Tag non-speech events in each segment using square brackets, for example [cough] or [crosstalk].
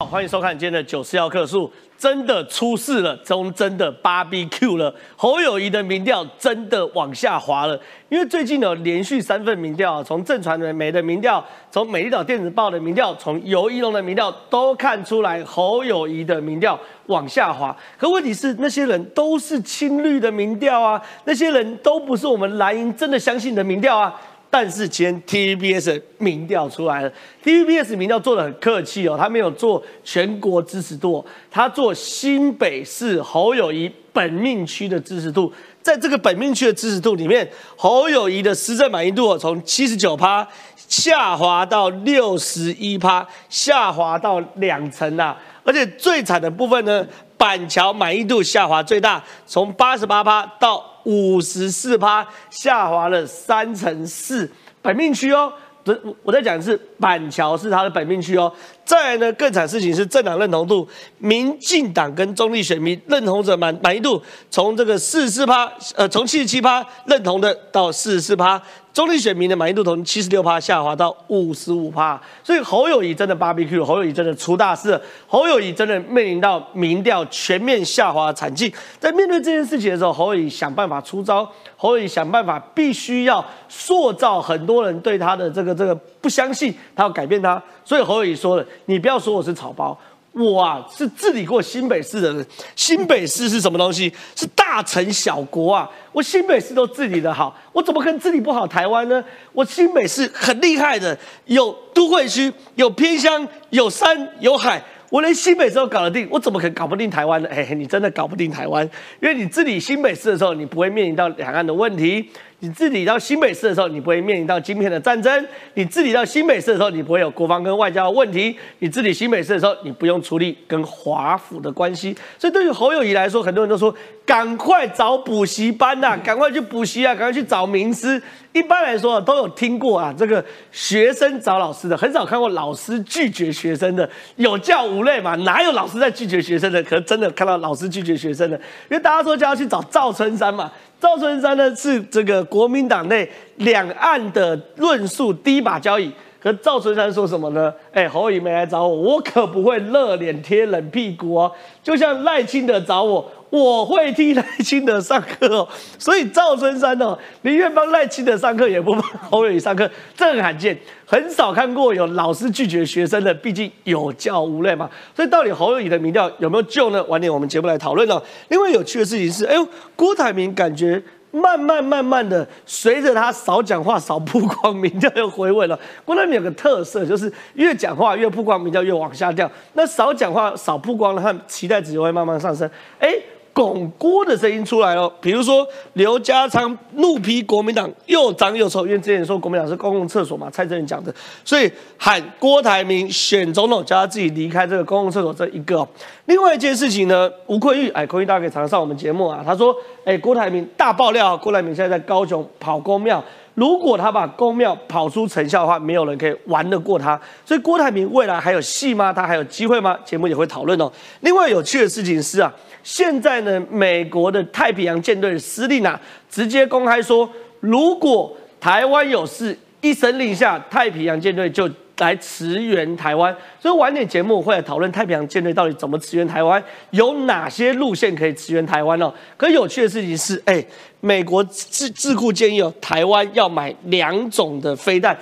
好，欢迎收看今天的九四幺克数，真的出事了，中真的 BBQ 了，侯友谊的民调真的往下滑了，因为最近呢连续三份民调，从正传媒的民调，从美丽岛电子报的民调，从尤一龙的民调，都看出来侯友谊的民调往下滑。可问题是，那些人都是青绿的民调啊，那些人都不是我们蓝营真的相信的民调啊。但是今天 TVBS 民调出来了，TVBS 民调做的很客气哦，他没有做全国支持度，他做新北市侯友谊本命区的支持度，在这个本命区的支持度里面，侯友谊的施政满意度从七十九趴下滑到六十一趴，下滑到两成啊，而且最惨的部分呢，板桥满意度下滑最大，从八十八趴到。五十四趴下滑了三成四，本命区哦，我我在讲的是板桥是它的本命区哦。再来呢，更惨事情是政党认同度，民进党跟中立选民认同者满满意度从这个四十四趴，呃，从七十七趴认同的到四十四趴。中立选民的满意度从七十六趴下滑到五十五趴，所以侯友谊真的 BBQ，侯友谊真的出大事，侯友谊真的面临到民调全面下滑的惨境。在面对这件事情的时候，侯友谊想办法出招，侯友谊想办法必须要塑造很多人对他的这个这个不相信，他要改变他。所以侯友谊说了：“你不要说我是草包。”我啊是治理过新北市的人，新北市是什么东西？是大城小国啊！我新北市都治理的好，我怎么可能治理不好台湾呢？我新北市很厉害的，有都会区，有偏乡，有山有海，我连新北市都搞得定，我怎么可能搞不定台湾呢？嘿嘿，你真的搞不定台湾，因为你治理新北市的时候，你不会面临到两岸的问题。你治理到新北市的时候，你不会面临到晶片的战争；你治理到新北市的时候，你不会有国防跟外交的问题；你治理新北市的时候，你不用处理跟华府的关系。所以对于侯友谊来说，很多人都说赶快找补习班呐，赶快去补习啊，赶快去找名师。一般来说都有听过啊，这个学生找老师的，很少看过老师拒绝学生的，有教无类嘛，哪有老师在拒绝学生的？可真的看到老师拒绝学生的，因为大家说就要去找赵春山嘛。赵春山呢是这个国民党内两岸的论述第一把交椅，可赵春山说什么呢？哎，侯友没来找我，我可不会热脸贴冷屁股哦。就像赖清德找我，我会替赖清德上课哦。所以赵春山哦，宁愿帮赖清德上课，也不帮侯友上课，这很罕见，很少看过有老师拒绝学生的。毕竟有教无类嘛。所以到底侯友谊的民调有没有救呢？晚点我们节目来讨论哦。另外有趣的事情是，哎呦，郭台铭感觉。慢慢慢慢的，随着他少讲话少曝光，民调又回稳了。郭台铭有个特色，就是越讲话越曝光，民调越往下掉。那少讲话少曝光了，他期待值就会慢慢上升。哎。拱郭的声音出来了，比如说刘家昌怒批国民党又脏又丑，因为之前说国民党是公共厕所嘛，蔡正元讲的，所以喊郭台铭选总统，叫他自己离开这个公共厕所这一个。另外一件事情呢，吴坤玉，哎，坤玉大家可以常常上我们节目啊，他说，哎，郭台铭大爆料，郭台铭现在在高雄跑公庙，如果他把公庙跑出成效的话，没有人可以玩得过他，所以郭台铭未来还有戏吗？他还有机会吗？节目也会讨论哦。另外有趣的事情是啊。现在呢，美国的太平洋舰队的司令啊，直接公开说，如果台湾有事，一声令下，太平洋舰队就来驰援台湾。所以晚点节目会来讨论太平洋舰队到底怎么驰援台湾，有哪些路线可以驰援台湾哦。可有趣的事情是，哎，美国智智库建议哦，台湾要买两种的飞弹，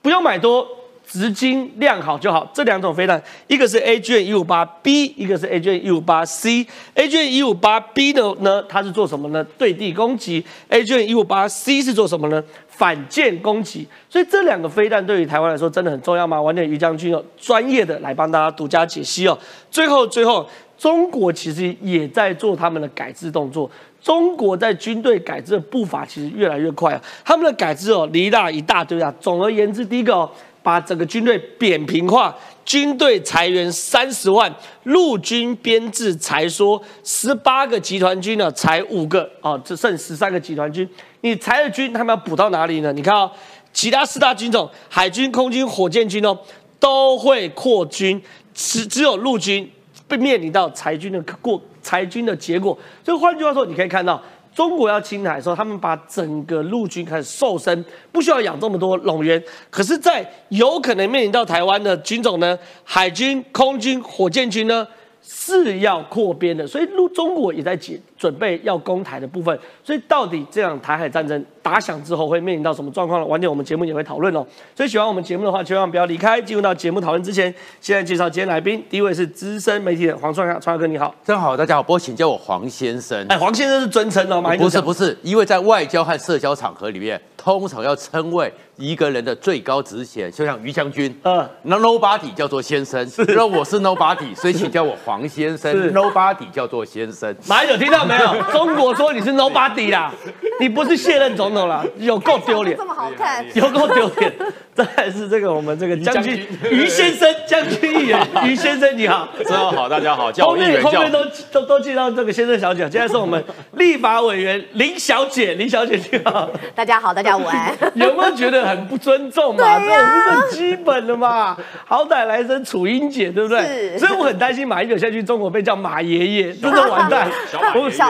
不用买多。直径量好就好，这两种飞弹，一个是 A G 一五八 B，一个是 A G 一五八 C。A G 一五八 B 的呢，它是做什么呢？对地攻击。A G 一五八 C 是做什么呢？反舰攻击。所以这两个飞弹对于台湾来说真的很重要吗？晚点于将军哦，专业的来帮大家独家解析哦。最后，最后，中国其实也在做他们的改制动作。中国在军队改制的步伐其实越来越快啊，他们的改制哦，离大一大堆啊。总而言之，第一个哦。把整个军队扁平化，军队裁员三十万，陆军编制才说十八个集团军呢，裁五个哦，只剩十三个集团军。你裁了军，他们要补到哪里呢？你看哦，其他四大军种，海军、空军、火箭军哦，都会扩军，只只有陆军被面临到裁军的过裁军的结果。所以换句话说，你可以看到。中国要侵台的时候，他们把整个陆军开始瘦身，不需要养这么多冗员。可是，在有可能面临到台湾的军种呢，海军、空军、火箭军呢？是要扩编的，所以中中国也在准备要攻台的部分。所以到底这样台海战争打响之后会面临到什么状况呢？晚点我们节目也会讨论哦。所以喜欢我们节目的话，千万不要离开。进入到节目讨论之前，现在介绍今天来宾，第一位是资深媒体人黄创阳，创阳哥你好，正好大家好，不过请叫我黄先生。哎，黄先生是尊称哦，不是不是，因为在外交和社交场合里面，通常要称谓一个人的最高职衔，就像于将军，嗯，那 nobody 叫做先生，那我是 nobody，所以请叫我黄。黄先生，Nobody 叫做先生。马英九听到没有？[laughs] 中国说你是 Nobody 啦，你不是卸任总统了，[laughs] 有够丢脸，这么好看，[laughs] 有够丢脸。再是这个我们这个将军 [laughs] 于先生，将军议员于先生你好，真好，大家好，叫议员后面都都都介绍这个先生小姐，现在是我们立法委员林小姐，林小姐你好，大家好，大家午安。有没有觉得很不尊重嘛？这种是很基本的嘛，好歹来声楚英姐，对不对？所以我很担心马英九下去中国被叫马爷爷，真的完蛋，小马爷爷。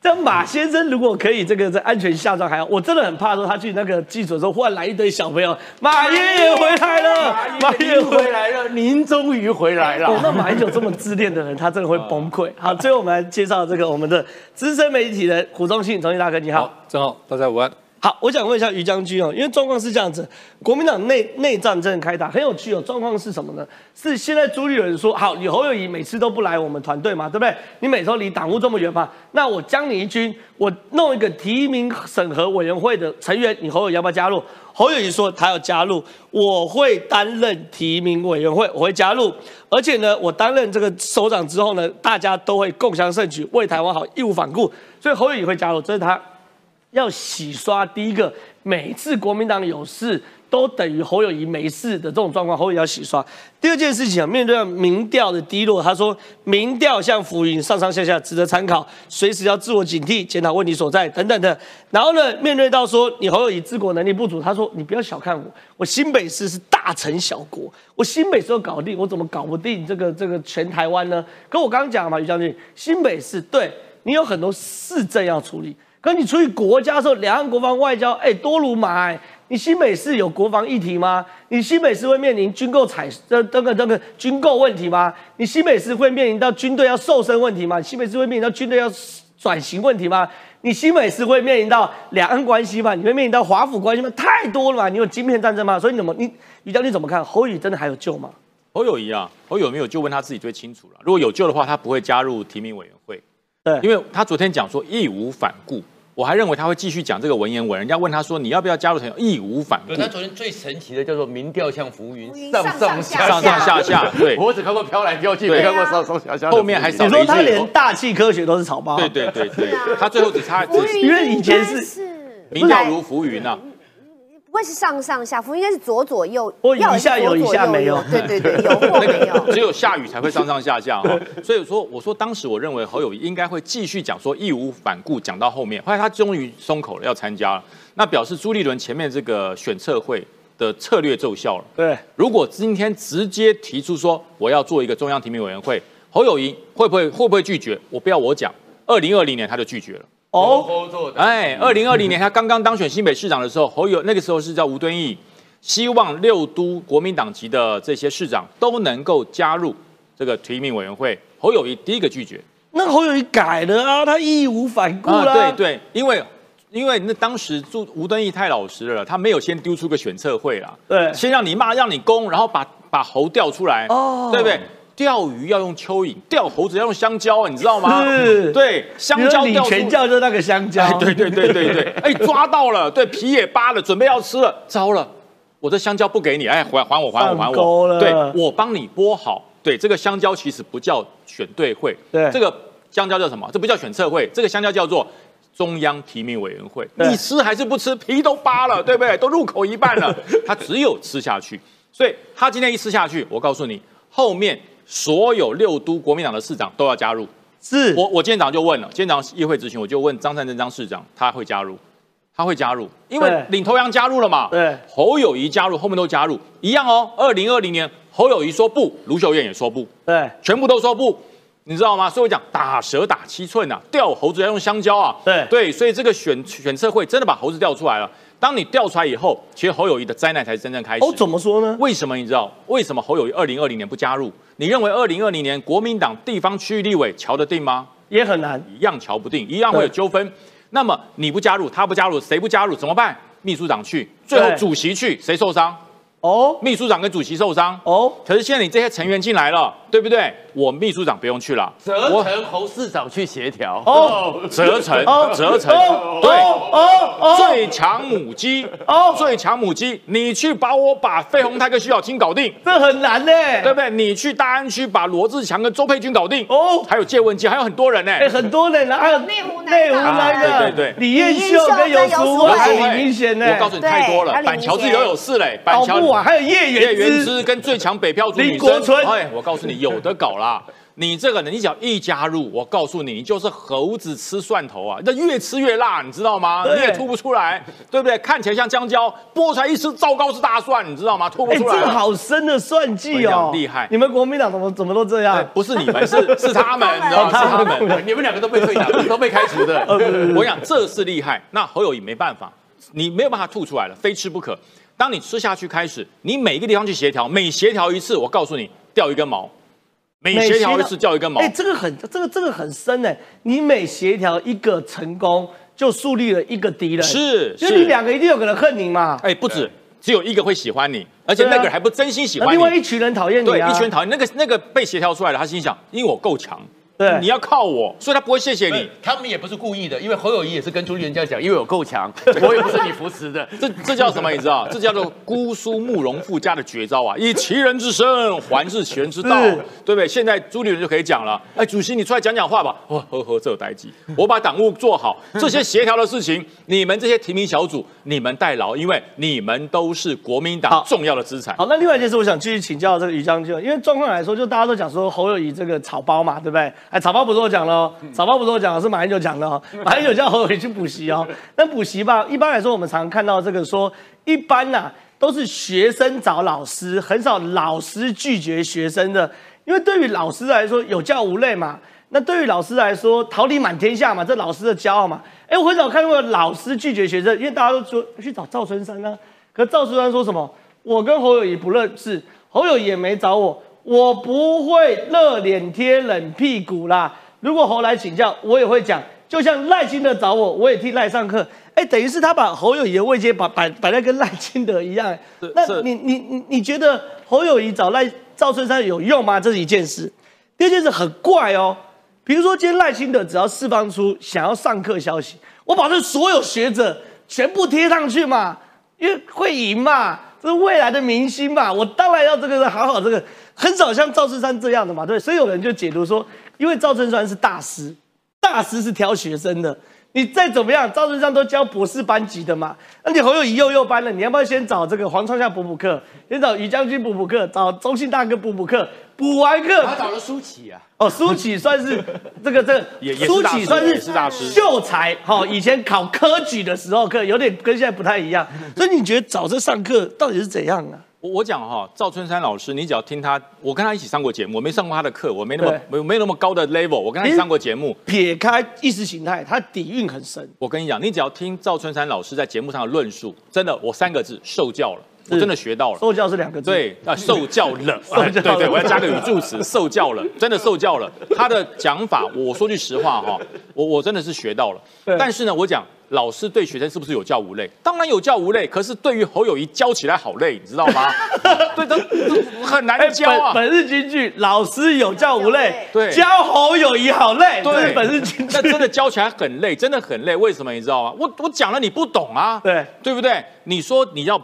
这马先生如果可以这个在安全下装还好，我真的很怕说他去那个记者的时候，忽然来一堆小朋友，马爷爷回来了，马爷爷回来了，您终于回来了。那马英九这么自恋的人，他真的会崩溃。[laughs] 好，最后我们来介绍这个我们的资深媒体人胡忠信，重庆大哥你好，正好大家午安。好，我想问一下于将军哦，因为状况是这样子，国民党内内战正开打，很有趣哦。状况是什么呢？是现在朱立伦说，好，你侯友谊每次都不来我们团队嘛，对不对？你每次离党务这么远嘛，那我将你一军，我弄一个提名审核委员会的成员，你侯友要不要加入？侯友谊说他要加入，我会担任提名委员会，我会加入，而且呢，我担任这个首长之后呢，大家都会共襄盛举，为台湾好，义无反顾，所以侯友谊会加入，这是他。要洗刷第一个，每次国民党有事都等于侯友谊没事的这种状况，侯友谊要洗刷。第二件事情啊，面对民调的低落，他说民调像浮云，上上下下值得参考，随时要自我警惕，检讨问题所在等等的。然后呢，面对到说你侯友谊治国能力不足，他说你不要小看我，我新北市是大城小国，我新北市都搞定，我怎么搞不定这个这个全台湾呢？可我刚刚讲嘛，于将军，新北市对你有很多市政要处理。可你处理国家的时候，两岸国防外交，哎，多如麻哎。你新北市有国防议题吗？你新北市会面临军购采这这个这个军购问题吗？你新北市会面临到军队要瘦身问题吗？新北市会面临到军队要转型问题吗？你新北市会面临到两岸关系吗？你会面临到华府关系吗？太多了嘛！你有晶片战争吗？所以你怎么你于将军怎么看？侯宇真的还有救吗？侯友谊啊，侯友没有救，问他自己最清楚了。如果有救的话，他不会加入提名委员会。对，因为他昨天讲说义无反顾。我还认为他会继续讲这个文言文。人家问他说：“你要不要加入？”成义无反顾。他昨天最神奇的叫做“民调像浮云，上上下上上下下”。[laughs] 对，我只看过飘来飘去，没看过上上下下。后面还少你说他连大气科学都是草包。对对对对，他最后只差，因为以前是民调如浮云啊。是上上下浮，应该是左左右。或一下有，一下没有。对对 [laughs] 对，有或没有。只有下雨才会上上下下哈。[laughs] 所以说，我说当时我认为侯友谊应该会继续讲说义无反顾，讲到后面，后来他终于松口了，要参加了。那表示朱立伦前面这个选策会的策略奏效了。对，如果今天直接提出说我要做一个中央提名委员会，侯友谊会不会会不会拒绝？我不要我讲，二零二零年他就拒绝了。哦，哎，二零二零年他刚刚当选新北市长的时候，侯友那个时候是叫吴敦义，希望六都国民党籍的这些市长都能够加入这个提名委员会。侯友谊第一个拒绝，那侯友谊改了啊，他义无反顾了。对对，因为因为那当时朱吴敦义太老实了，他没有先丢出个选测会啦，对，先让你骂让你攻，然后把把侯调出来，哦，对不对？钓鱼要用蚯蚓，钓猴子要用香蕉，你知道吗？是，对，香蕉钓全叫就那个香蕉，对对对对对，[laughs] 哎，抓到了，对，皮也扒了，准备要吃了，糟了，我的香蕉不给你，哎，还还我还我还我，对，我帮你剥好，对，这个香蕉其实不叫选对会，对，这个香蕉叫什么？这不叫选测会，这个香蕉叫做中央提名委员会，你吃还是不吃？皮都扒了，对不对？都入口一半了，[laughs] 他只有吃下去，所以他今天一吃下去，我告诉你，后面。所有六都国民党的市长都要加入，是我我今天早上就问了，今天早上议会咨询我就问张善政张市长，他会加入，他会加入，因为领头羊加入了嘛，对，侯友谊加入，后面都加入，一样哦。二零二零年侯友谊说不，卢秀燕也说不，对，全部都说不。你知道吗？所以我讲打蛇打七寸啊，钓猴子要用香蕉啊。对对，所以这个选选测会真的把猴子调出来了。当你调出来以后，其实侯友谊的灾难才是真正开始。哦，怎么说呢？为什么你知道？为什么侯友谊二零二零年不加入？你认为二零二零年国民党地方区域立委瞧得定吗？也很难，一样瞧不定，一样会有纠纷。那么你不加入，他不加入，谁不加入？怎么办？秘书长去，最后主席去，谁受伤？哦，秘书长跟主席受伤。哦，可是现在你这些成员进来了，对不对？我秘书长不用去了，责我成侯市长去协调。哦，责成哦。责成。哦。对。哦。哦。最强母鸡哦。最强母鸡，你去把我把费鸿泰跟徐小青搞定，这很难呢。对不对？你去大安区把罗志强跟周佩君搞定，哦。还有谢文基，还有很多人呢。哎，很多人呢，还有内湖南内湖港那个，啊对对对。李彦秀跟游淑慧，还李明贤呢，我告诉你太多了，板桥自己都有事嘞，板桥还有叶叶元之，跟最强北漂族女生，林国春。哎，我告诉你有的搞啦。[laughs] 你这个人，你只要一加入，我告诉你，你就是猴子吃蒜头啊，那越吃越辣，你知道吗？你也吐不出来，对不对？看起来像香蕉，剥出来一吃，糟糕是大蒜，你知道吗？吐不哎，出来。这好深的算计哦讲，厉害你们国民党怎么怎么都这哎样？不是你们，是是他们，[laughs] 你知道吗？是他们。你们两个都被退党，[laughs] 都被开除的。我讲这是厉害，那侯友谊没办法，你没有办法吐出来了，非吃不可。当你吃下去开始，你每一个地方去协调，每协调一次，我告诉你掉一根毛，每协调一次掉一根毛哎，。这个很这个这个很深哎，你每协调一个成功，就树立了一个敌人，是就是你两个一定有可能恨你嘛，哎，不止，只有一个会喜欢你，而且那个人还不真心喜欢那另外。一群人讨厌你对，啊，一群人讨厌那个那个被协调出来的，他心想，因为我够强，对你要靠我，所以他不会谢谢你。他们也不是故意的，因为侯友谊也是跟朱立伦这样讲，因为我够强，[laughs] 我也不是你扶持的。这这叫什么？你知道？[laughs] 这叫做姑苏慕容复家的绝招啊！以其人之身还治其人之道是，对不对？现在朱立伦就可以讲了，哎，主席你出来讲讲话吧。[laughs] 哦，呵呵，这有代机，我把党务做好，这些协调的事情，你们这些提名小组，你们代劳，因为你们都是国民党重要的资产。好，那另外一件事，我想继续请教这个于将军，因为状况来说，就大家都讲说侯友谊这个草包嘛，对不对？哎，草包不是我讲的哦，草包不是我讲的，是马英九讲的哦。马英九叫侯友谊去补习哦。[laughs] 那补习吧，一般来说，我们常看到这个说，一般呐、都是学生找老师，很少老师拒绝学生的，因为对于老师来说，有教无类嘛。那对于老师来说，桃李满天下嘛，这老师的骄傲嘛。哎，我很少看过老师拒绝学生，因为大家都说去找赵春山啊。可赵春山说什么？我跟侯友谊不认识，侯友谊也没找我，我不会热脸贴冷屁股啦。如果侯来请教，我也会讲。就像赖清德找我，我也替赖上课。哎，等于是他把侯友谊的位阶摆摆摆在跟赖清德一样。那你你你你觉得侯友谊找赖赵春山有用吗？这是一件事。第二件事很怪哦，比如说今天赖清德只要释放出想要上课消息，我保证所有学者全部贴上去嘛，因为会赢嘛，这是未来的明星嘛，我当然要这个好好这个，很少像赵春山这样的嘛，对，所以有人就解读说，因为赵春山是大师，大师是挑学生的。你再怎么样，赵春山都教博士班级的嘛。那你侯友谊又又班了，你要不要先找这个黄创夏补补课，先找于将军补补课，找中信大哥补补课，补完课他找了舒淇啊，哦，舒淇算是 [laughs] 这个这个，也也是苏启算是大师秀才。哈、以前考科举的时候课有点跟现在不太一样，所以你觉得找这上课到底是怎样啊？我我讲哈，赵春山老师，你只要听他，我跟他一起上过节目，我没上过他的课，我没那么对没没那么高的 level，我跟他一起上过节目。撇开意识形态，他底蕴很深。我跟你讲，你只要听赵春山老师在节目上的论述，真的，我三个字受教了，我真的学到了。受教是两个字，对啊，受教了，[laughs] 受教对对，我要加个语助词，[laughs] 受教了，真的受教了。他的讲法，我说句实话哈，我我真的是学到了。但是呢，我讲老师对学生是不是有教无类？当然有教无类，可是对于侯友谊教起来好累，你知道吗？[laughs] 对，这这很难哎，教啊。本本日金句，老师有教无类，对教侯友谊好累，对本日金句那。真的教起来很累，真的很累。为什么你知道吗？我我讲了你不懂啊，对对不对？你说你要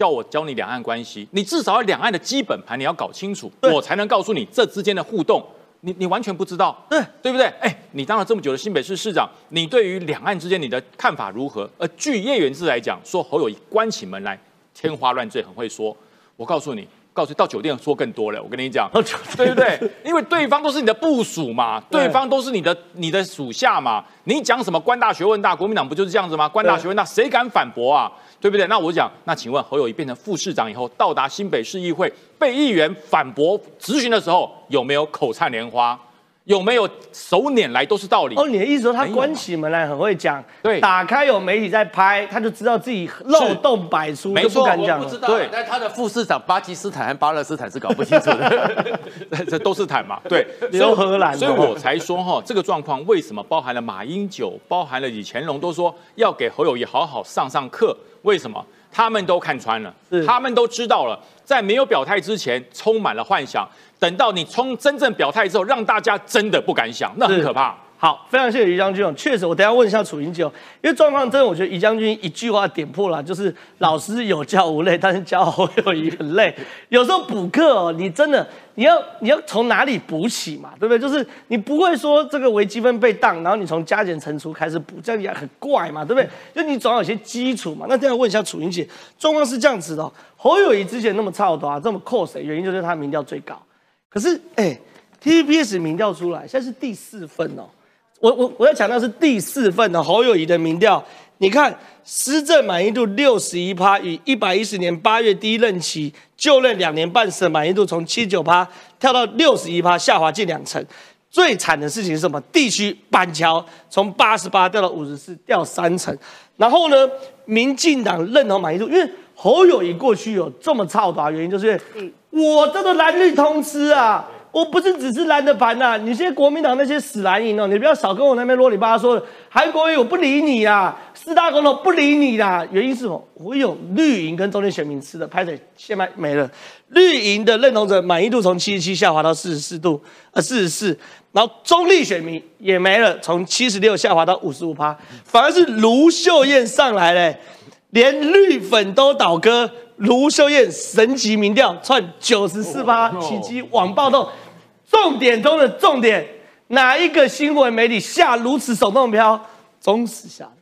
叫我教你两岸关系，你至少要两岸的基本盘你要搞清楚，我才能告诉你这之间的互动。你你完全不知道，对对不对？哎，你当了这么久的新北市市长，你对于两岸之间你的看法如何？呃，据叶元志来讲，说侯友谊关起门来天花乱坠，很会说。我告诉你，告诉你到酒店说更多了。我跟你讲，[laughs] 对不对？因为对方都是你的部属嘛，对对方都是你的你的属下嘛。你讲什么官大学问大，国民党不就是这样子吗？官大学问大，谁敢反驳啊？对不对？那我讲，那请问侯友谊变成副市长以后，到达新北市议会被议员反驳质询的时候，有没有口灿莲花？有没有手捻来都是道理。哦，你的意思说他关起门来很会讲，对，打开有媒体在拍，他就知道自己漏洞百出，没错，不讲。对，但他的副市长巴基斯坦和巴勒斯坦是搞不清楚的，[laughs] 这都是坦嘛？对，留荷兰，所以我才说哈，这个状况为什么包含了马英九，包含了李乾隆，都说要给侯友谊好好上上课？为什么？他们都看穿了，他们都知道了，在没有表态之前，充满了幻想。等到你冲真正表态之后，让大家真的不敢想，那很可怕。好，非常谢谢于将军。确实，我等下问一下楚英九，因为状况真的，我觉得于将军一句话点破了，就是老师有教无类，但是教侯友谊很累。[laughs] 有时候补课哦，你真的你要你要从哪里补起嘛，对不对？就是你不会说这个微积分被当，然后你从加减乘除开始补，这样也很怪嘛，对不对？就你总要有些基础嘛。那这样问一下楚英姐，状况是这样子的，侯友谊之前那么差多啊，这么扣谁？原因就是他民调最高。可是，哎，TVBS 民调出来，现在是第四份哦。我我我要强调是第四份的侯友谊的民调。你看，施政满意度六十一趴，与一百一十年八月第一任期就任两年半时的满意度从七九趴跳到六十一趴，下滑近两成。最惨的事情是什么？地区板桥从八十八掉到五十四，掉三成。然后呢，民进党认同满意度，因为侯友谊过去有这么操的原因就是。我这个蓝绿通吃啊！我不是只是蓝的盘呐！你现在国民党那些死蓝营哦，你不要少跟我那边啰里吧嗦的。韩国瑜我不理你啦，四大公投不理你啦。原因是什么？我有绿营跟中间选民吃的，拍的现在没了。绿营的认同者满意度从七十七下滑到四十四度，呃四十四。然后中立选民也没了，从七十六下滑到五十五趴，反而是卢秀燕上来嘞，连绿粉都倒戈。卢秀燕神级民调创九十四趴，奇迹网暴动，重点中的重点，哪一个新闻媒体下如此手动票？中时下的，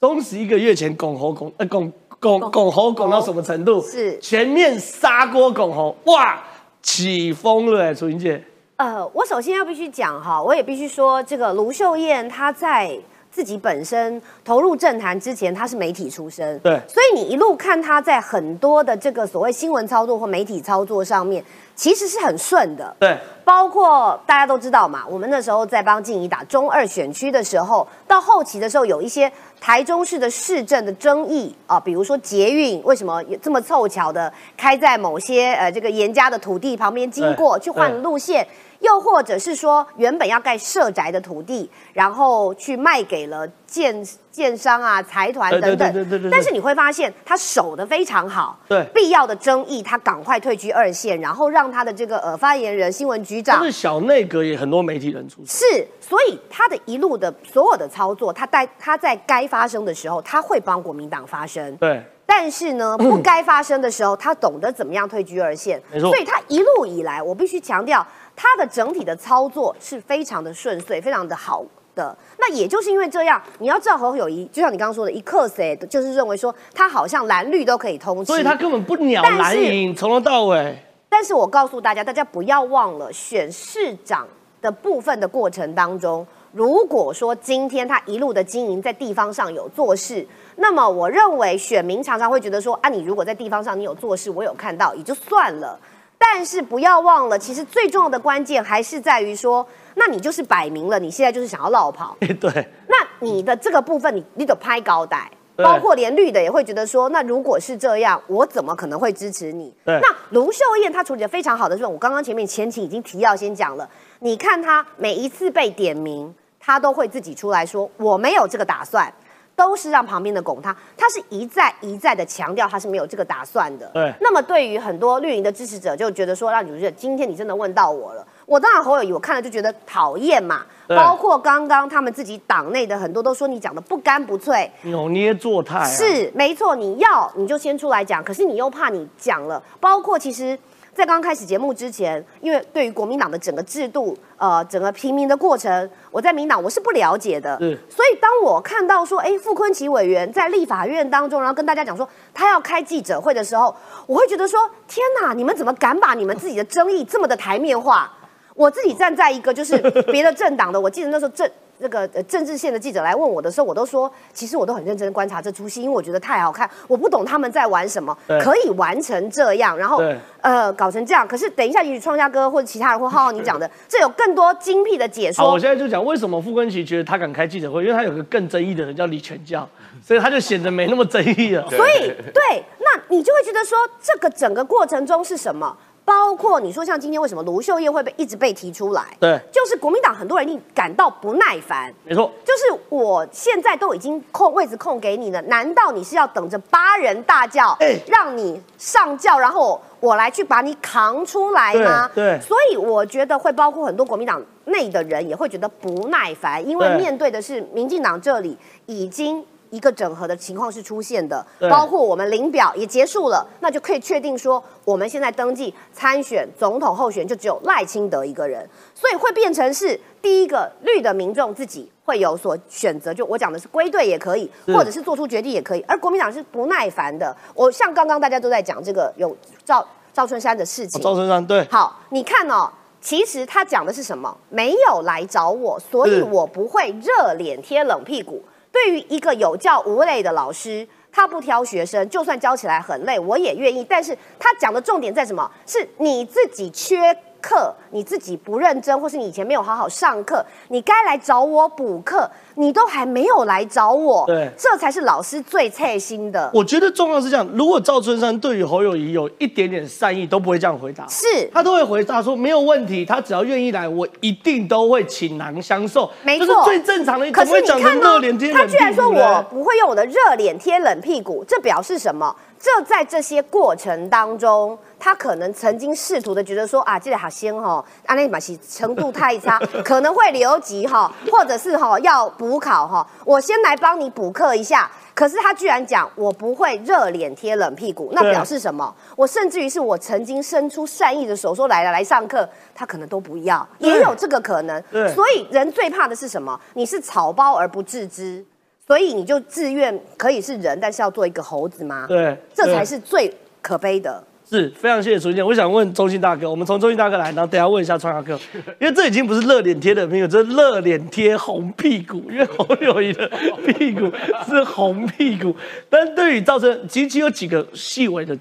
中时一个月前拱喉拱呃拱拱拱喉拱到什么程度？是全面砂锅拱喉，哇，起风了哎，楚英姐。呃，我首先要必须讲哈，我也必须说，这个卢秀燕她在。自己本身投入政坛之前，她是媒体出身，对，所以你一路看她在很多的这个所谓新闻操作或媒体操作上面，其实是很顺的，对。包括大家都知道嘛，我们那时候在帮静怡打中二选区的时候，到后期的时候有一些台中市的市政的争议啊，比如说捷运为什么这么凑巧的开在某些呃这个严家的土地旁边经过，去换路线。又或者是说，原本要盖社宅的土地，然后去卖给了建建商啊、财团等等。对对对但是你会发现，他守的非常好。对。必要的争议，他赶快退居二线，然后让他的这个呃发言人、新闻局长。但是小内阁也很多媒体人出是，所以他的一路的所有的操作，他在他在该发生的时候，他会帮国民党发声。对。但是呢，[clears throat] 不该发生的时候，他懂得怎么样退居二线。没错。所以他一路以来，我必须强调。他的整体的操作是非常的顺遂，非常的好的。那也就是因为这样，你要知道侯友谊，就像你刚刚说的，一克谁就是认为说他好像蓝绿都可以通吃，所以他根本不鸟蓝营，从头到尾。但是我告诉大家，大家不要忘了选市长的部分的过程当中，如果说今天他一路的经营在地方上有做事，那么我认为选民常常会觉得说啊，你如果在地方上你有做事，我有看到也就算了。但是不要忘了，其实最重要的关键还是在于说，那你就是摆明了，你现在就是想要绕跑。[laughs] 对。那你的这个部分，你你得拍高带，包括连绿的也会觉得说，那如果是这样，我怎么可能会支持你？对。那卢秀燕她处理的非常好的是，我刚刚前面前期已经提要先讲了，你看她每一次被点名，她都会自己出来说，我没有这个打算。都是让旁边的拱她，她是一再一再的强调她是没有这个打算的。对。那么对于很多绿营的支持者就觉得说，让你觉得今天你真的问到我了。我当然侯友谊，我看了就觉得讨厌嘛。包括刚刚他们自己党内的很多都说你讲的不干不脆，扭捏作态。是没错，你要你就先出来讲，可是你又怕你讲了，包括其实。在刚刚开始节目之前，因为对于国民党的整个制度，呃，整个平民的过程，我在民党我是不了解的。嗯。所以当我看到说，哎，傅昆奇委员在立法院当中，然后跟大家讲说他要开记者会的时候，我会觉得说，天哪，你们怎么敢把你们自己的争议这么的台面化？我自己站在一个就是别的政党的，我记得那时候政那个呃政治线的记者来问我的时候，我都说，其实我都很认真观察这出戏，因为我觉得太好看。我不懂他们在玩什么，可以玩成这样，然后呃搞成这样。可是等一下，也许创家哥或者其他人或浩浩你讲的，[laughs] 这有更多精辟的解说。我现在就讲为什么傅根奇觉得他敢开记者会，因为他有个更争议的人叫李全教，[laughs] 所以他就显得没那么争议了。所以对，那你就会觉得说，这个整个过程中是什么？包括你说像今天为什么卢秀燕会被一直被提出来？对，就是国民党很多人一定感到不耐烦。没错，就是我现在都已经空位置空给你了，难道你是要等着八人大叫，让你上轿，然后我来去把你扛出来吗？对，所以我觉得会包括很多国民党内的人也会觉得不耐烦，因为面对的是民进党这里已经。一个整合的情况是出现的，包括我们领表也结束了，那就可以确定说，我们现在登记参选总统候选就只有赖清德一个人，所以会变成是第一个绿的民众自己会有所选择，就我讲的是归队也可以，或者是做出决定也可以，而国民党是不耐烦的。我像刚刚大家都在讲这个有赵赵春山的事情，赵春山对，好，你看哦，其实他讲的是什么？没有来找我，所以我不会热脸贴冷屁股。对于一个有教无类的老师，他不挑学生，就算教起来很累，我也愿意。但是他讲的重点在什么？是你自己缺。课你自己不认真，或是你以前没有好好上课，你该来找我补课，你都还没有来找我，对，这才是老师最菜心的。我觉得重要是这样，如果赵春山对于侯友谊有一点点善意，都不会这样回答，是他都会回答说没有问题，他只要愿意来，我一定都会倾囊相授，没错，最正常的。可是你看哦，他居然说我不会用我的热脸贴冷屁股，这表示什么？这在这些过程当中，他可能曾经试图的觉得说啊，这个好先哈，阿内马西程度太差，[laughs] 可能会留级哈，或者是哈要补考哈，我先来帮你补课一下。可是他居然讲我不会热脸贴冷屁股，那表示什么？我甚至于是我曾经伸出善意的手说来了来上课，他可能都不要，也有这个可能。所以人最怕的是什么？你是草包而不自知。所以你就自愿可以是人，但是要做一个猴子吗？对，这才是最可悲的。是非常谢谢楚健，我想问中信大哥，我们从中信大哥来，然后等下问一下创亚哥，[laughs] 因为这已经不是热脸贴的朋友，这是热脸贴红屁股，因为侯友谊的屁股是红屁股。但对于造成，其实有几个细微的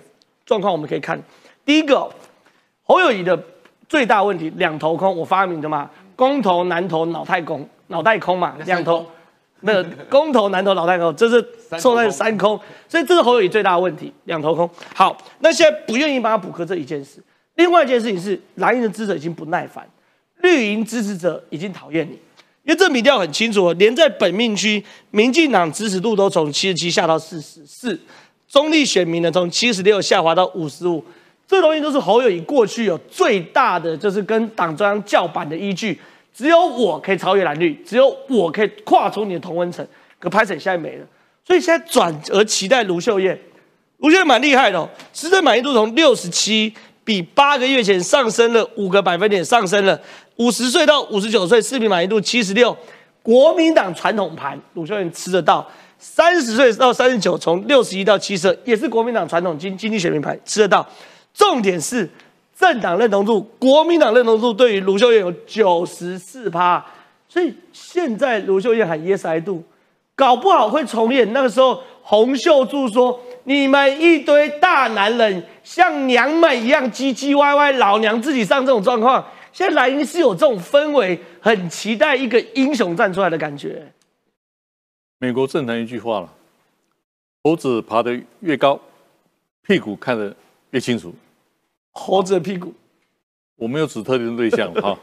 状况，我们可以看。第一个，侯友谊的最大问题，两头空，我发明的嘛，公头男头脑太空，脑袋空嘛，两头。那个公投南投老太空，这是错在三空，所以这是侯友谊最大的问题，两头空。好，那现在不愿意帮他补课这一件事，另外一件事情是蓝营的支持者已经不耐烦，绿营支持者已经讨厌你，因为这民调很清楚，连在本命区，民进党支持度都从七十七下到四十四，中立选民呢从七十六下滑到五十五，这东西都是侯友谊过去有最大的就是跟党中央叫板的依据。只有我可以超越蓝绿，只有我可以跨出你的同温层。可拍成现在没了，所以现在转而期待卢秀燕。卢秀燕蛮厉害的，施政满意度从六十七，比八个月前上升了五个百分点，上升了五十岁到五十九岁，市民满意度七十六。国民党传统盘，卢秀燕吃得到。三十岁到三十九，从六十一到七十，也是国民党传统经经济选民盘吃得到。重点是。政党认同度，国民党认同度对于卢秀燕有九十四趴，所以现在卢秀燕喊 yes I do，搞不好会重演那个时候洪秀柱说你们一堆大男人像娘们一样唧唧歪歪，老娘自己上这种状况。现在莱茵是有这种氛围，很期待一个英雄站出来的感觉。美国政坛一句话了，猴子爬得越高，屁股看得越清楚。猴子的屁股，我没有指特定对象哈。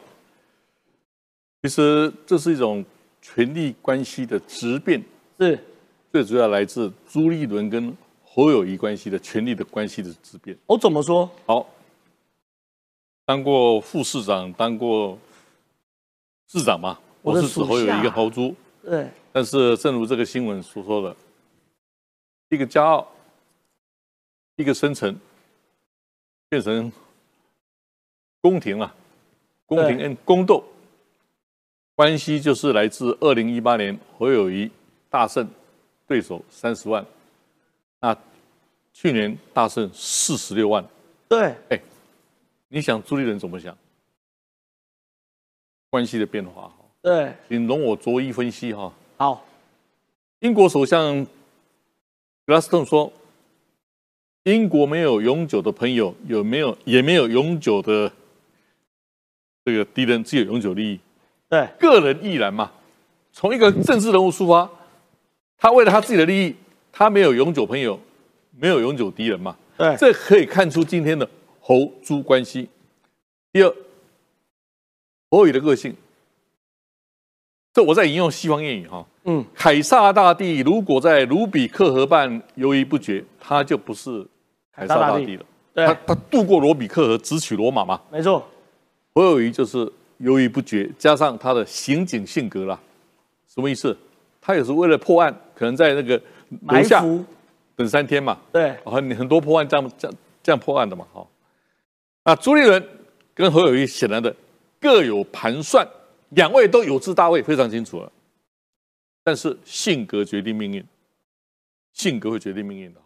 其实这是一种权力关系的质变，是最主要来自朱立伦跟侯友谊关系的权力的关系的质变。我怎么说？好，当过副市长，当过市长嘛，我是指侯友谊跟侯猪。对。但是正如这个新闻所说的，一个骄傲，一个深沉。变成宫廷了，宫廷跟宫斗关系就是来自二零一八年侯友谊大胜对手三十万，那去年大胜四十六万，对，哎，你想朱立伦怎么想？关系的变化哈，对，请容我逐一分析哈。好，英国首相格拉斯顿说：“英国没有永久的朋友，有没有也没有永久的这个敌人，只有永久利益。对，个人亦然嘛。从一个政治人物出发，他为了他自己的利益，他没有永久朋友，没有永久敌人嘛。对，这可以看出今天的侯猪关系。第二，侯宇的个性。”这我在引用西方谚语哈，嗯，凯撒大帝如果在卢比克河畔犹豫不决，他就不是凯撒大帝了。对，他他渡过罗比克河，直取罗马嘛。没错，侯友谊就是犹豫不决，加上他的刑警性格啦。什么意思？他也是为了破案，可能在那个埋伏等三天嘛。对，很很多破案这样这样这样破案的嘛。哈，那朱立伦跟侯友谊显然的各有盘算。两位都有志大位，非常清楚了。但是性格决定命运，性格会决定命运的哈。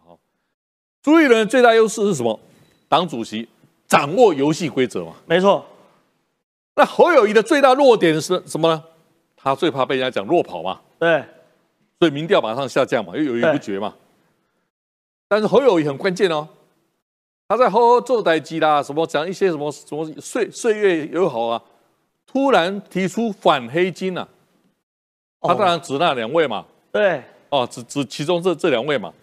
朱立伦最大优势是什么？党主席掌握游戏规则嘛。没错。那侯友谊的最大弱点是什么呢？他最怕被人家讲弱跑嘛。对。所以民调马上下降嘛，又犹豫不决嘛。但是侯友谊很关键哦，他在后做代机啦，什么讲一些什么什么岁岁月友好啊。突然提出反黑金呐，他当然指那两位嘛，对，哦，指指其中这这两位嘛。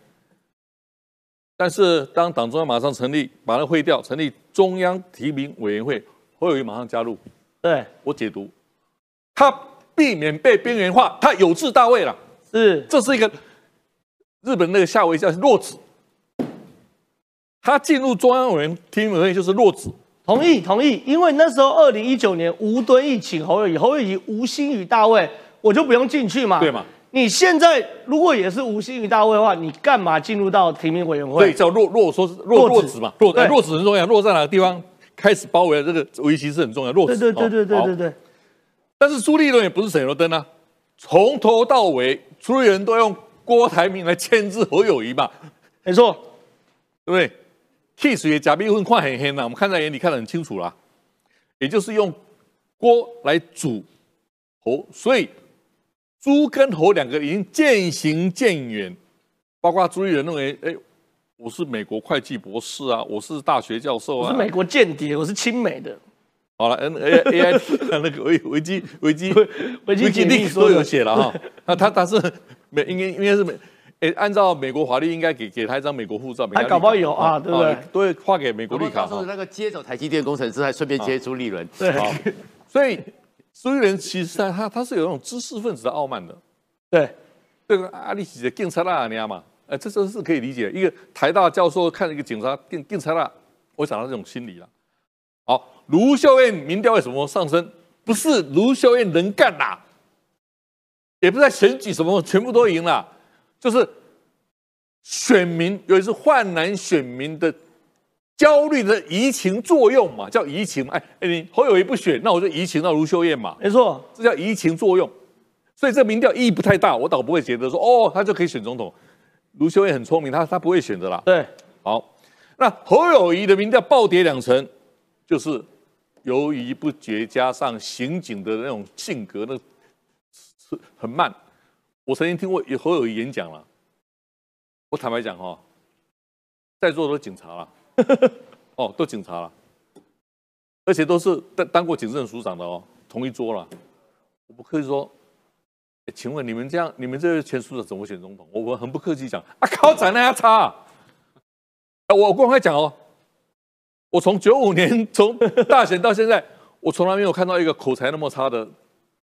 但是当党中央马上成立，把他会掉，成立中央提名委员会，侯友谊马上加入。对我解读，他避免被边缘化，他有志大位了。是，这是一个日本那个夏威夷叫弱子，他进入中央委员提名委员会就是弱子。同意同意，因为那时候二零一九年吴敦义请侯友谊，侯友谊无心于大位，我就不用进去嘛。对嘛？你现在如果也是无心于大会的话，你干嘛进入到提名委员会？对，叫弱弱说弱弱子嘛，弱弱子很重要，弱在哪个地方？开始包围这个围棋是很重要，弱子。对对对对对对对。但是朱立伦也不是省油灯啊，从头到尾，朱立伦都用郭台铭来牵制侯友谊嘛，没错，对不对？替水假币混看很黑呐，我们看在眼里看得很清楚啦。也就是用锅来煮侯，所以猪跟猴两个已经渐行渐远。包括朱立伦认为，哎，我是美国会计博士啊，我是大学教授啊，我是美国间谍，我是亲美的。好了，N A A I [laughs] 那个维 [laughs] 维基维基维基简历都有写了哈。那他他是美，应该应该是美。哎，按照美国法律，应该给给他一张美国护照。还搞不好有啊，对不对？都会发给美国绿卡。到时那个接走台积电工程师，还顺便接朱立伦。对，所以朱立伦其实他他他是有那种知识分子的傲慢的。对，这个阿里奇的警察那样嘛，哎，这这是可以理解。一个台大教授看一个警察警警察那，我想到这种心理了。好，卢秀燕民调为什么上升？不是卢秀燕能干呐，也不是在选举什么全部都赢了。就是选民，尤其是换男选民的焦虑的移情作用嘛，叫移情。哎哎，你侯友谊不选，那我就移情到卢秀燕嘛。没错，这叫移情作用。所以这民调意义不太大，我倒不会觉得说哦，他就可以选总统。卢秀燕很聪明，他他不会选的啦。对，好，那侯友谊的民调暴跌两成，就是犹豫不决，加上刑警的那种性格，那是很慢。我曾经听过侯友谊演讲了，我坦白讲哈，在座都是警察了，[laughs] 哦，都警察了，而且都是当当过警政署长的哦，同一桌了。我不客气说，请问你们这样，你们这些前署长怎么选总统？我我很不客气讲，啊靠，长那样差。我公开讲哦，我从九五年 [laughs] 从大选到现在，我从来没有看到一个口才那么差的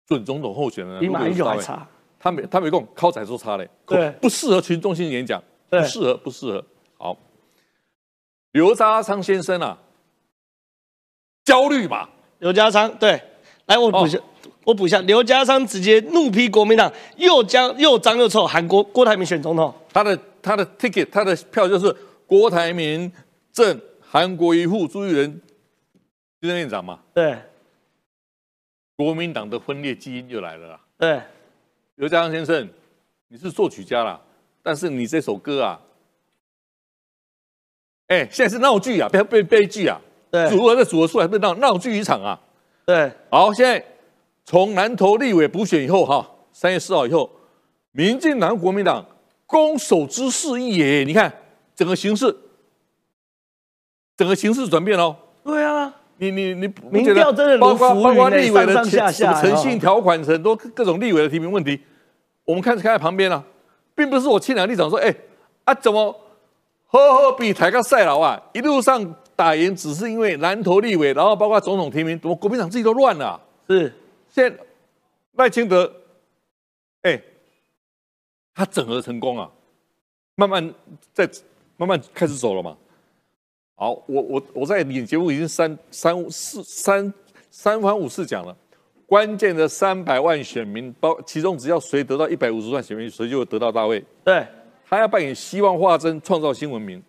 准总统候选人，比马英九还差。他没他没空，靠仔说差嘞，对，不适合群众性演讲，不适合不适合。好，刘家昌先生啊，焦虑嘛？刘家昌对，来我补一下，我补一下，刘家昌直接怒批国民党又僵又脏又臭，韩国郭台铭选总统。他的他的 ticket 他的票就是郭台铭、正、韩国一户朱立伦、行政院长嘛。对，国民党的分裂基因就来了啦。对。刘家昌先生，你是作曲家啦，但是你这首歌啊，哎，现在是闹剧啊，被被悲剧啊，对，组合的组合出来被闹闹剧一场啊，对，好，现在从南投立委补选以后，哈，三月四号以后，民进党、国民党攻守之势异也。你看整个形势，整个形势转变哦。对啊，你你你，民调真的包括包括立委的上下下诚信条款，很多各种立委的提名问题，我们看看在旁边啊，并不是我亲两立场说，哎啊怎么呵呵比抬个赛老啊，一路上打赢只是因为蓝头立委，然后包括总统提名，怎么国民党自己都乱了？是。现赖清德，哎，他整合成功啊，慢慢在慢慢开始走了嘛。好，我我我在你节目已经三三四三三番五次讲了，关键的三百万选民，包其中只要谁得到一百五十万选民，谁就会得到大位。对，他要扮演希望化身，创造新文明。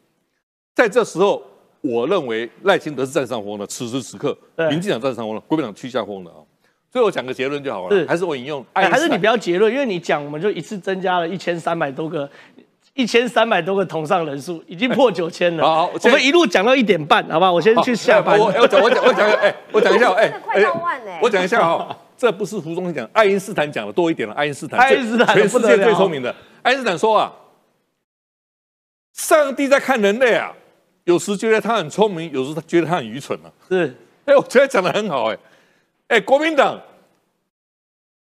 在这时候，我认为赖清德是占上风的。此时此刻，民进党占上风了，国民党去下风了啊。最后讲个结论就好了，还是我引用？还是你不要结论，因为你讲我们就一次增加了一千三百多个，一千三百多个同上人数，已经破九千了。好，我们一路讲到一点半，好不好？我先去下班。我我讲我讲我讲哎，我讲一下哎，快到万哎，我讲一下哈，这不是胡宗宪讲，爱因斯坦讲的多一点了。爱因斯坦，爱因斯坦全世界最聪明的。爱因斯坦说啊，上帝在看人类啊，有时觉得他很聪明，有时他觉得他很愚蠢啊。是，[laughs] 哎，我觉得讲的很好哎。哎，国民党，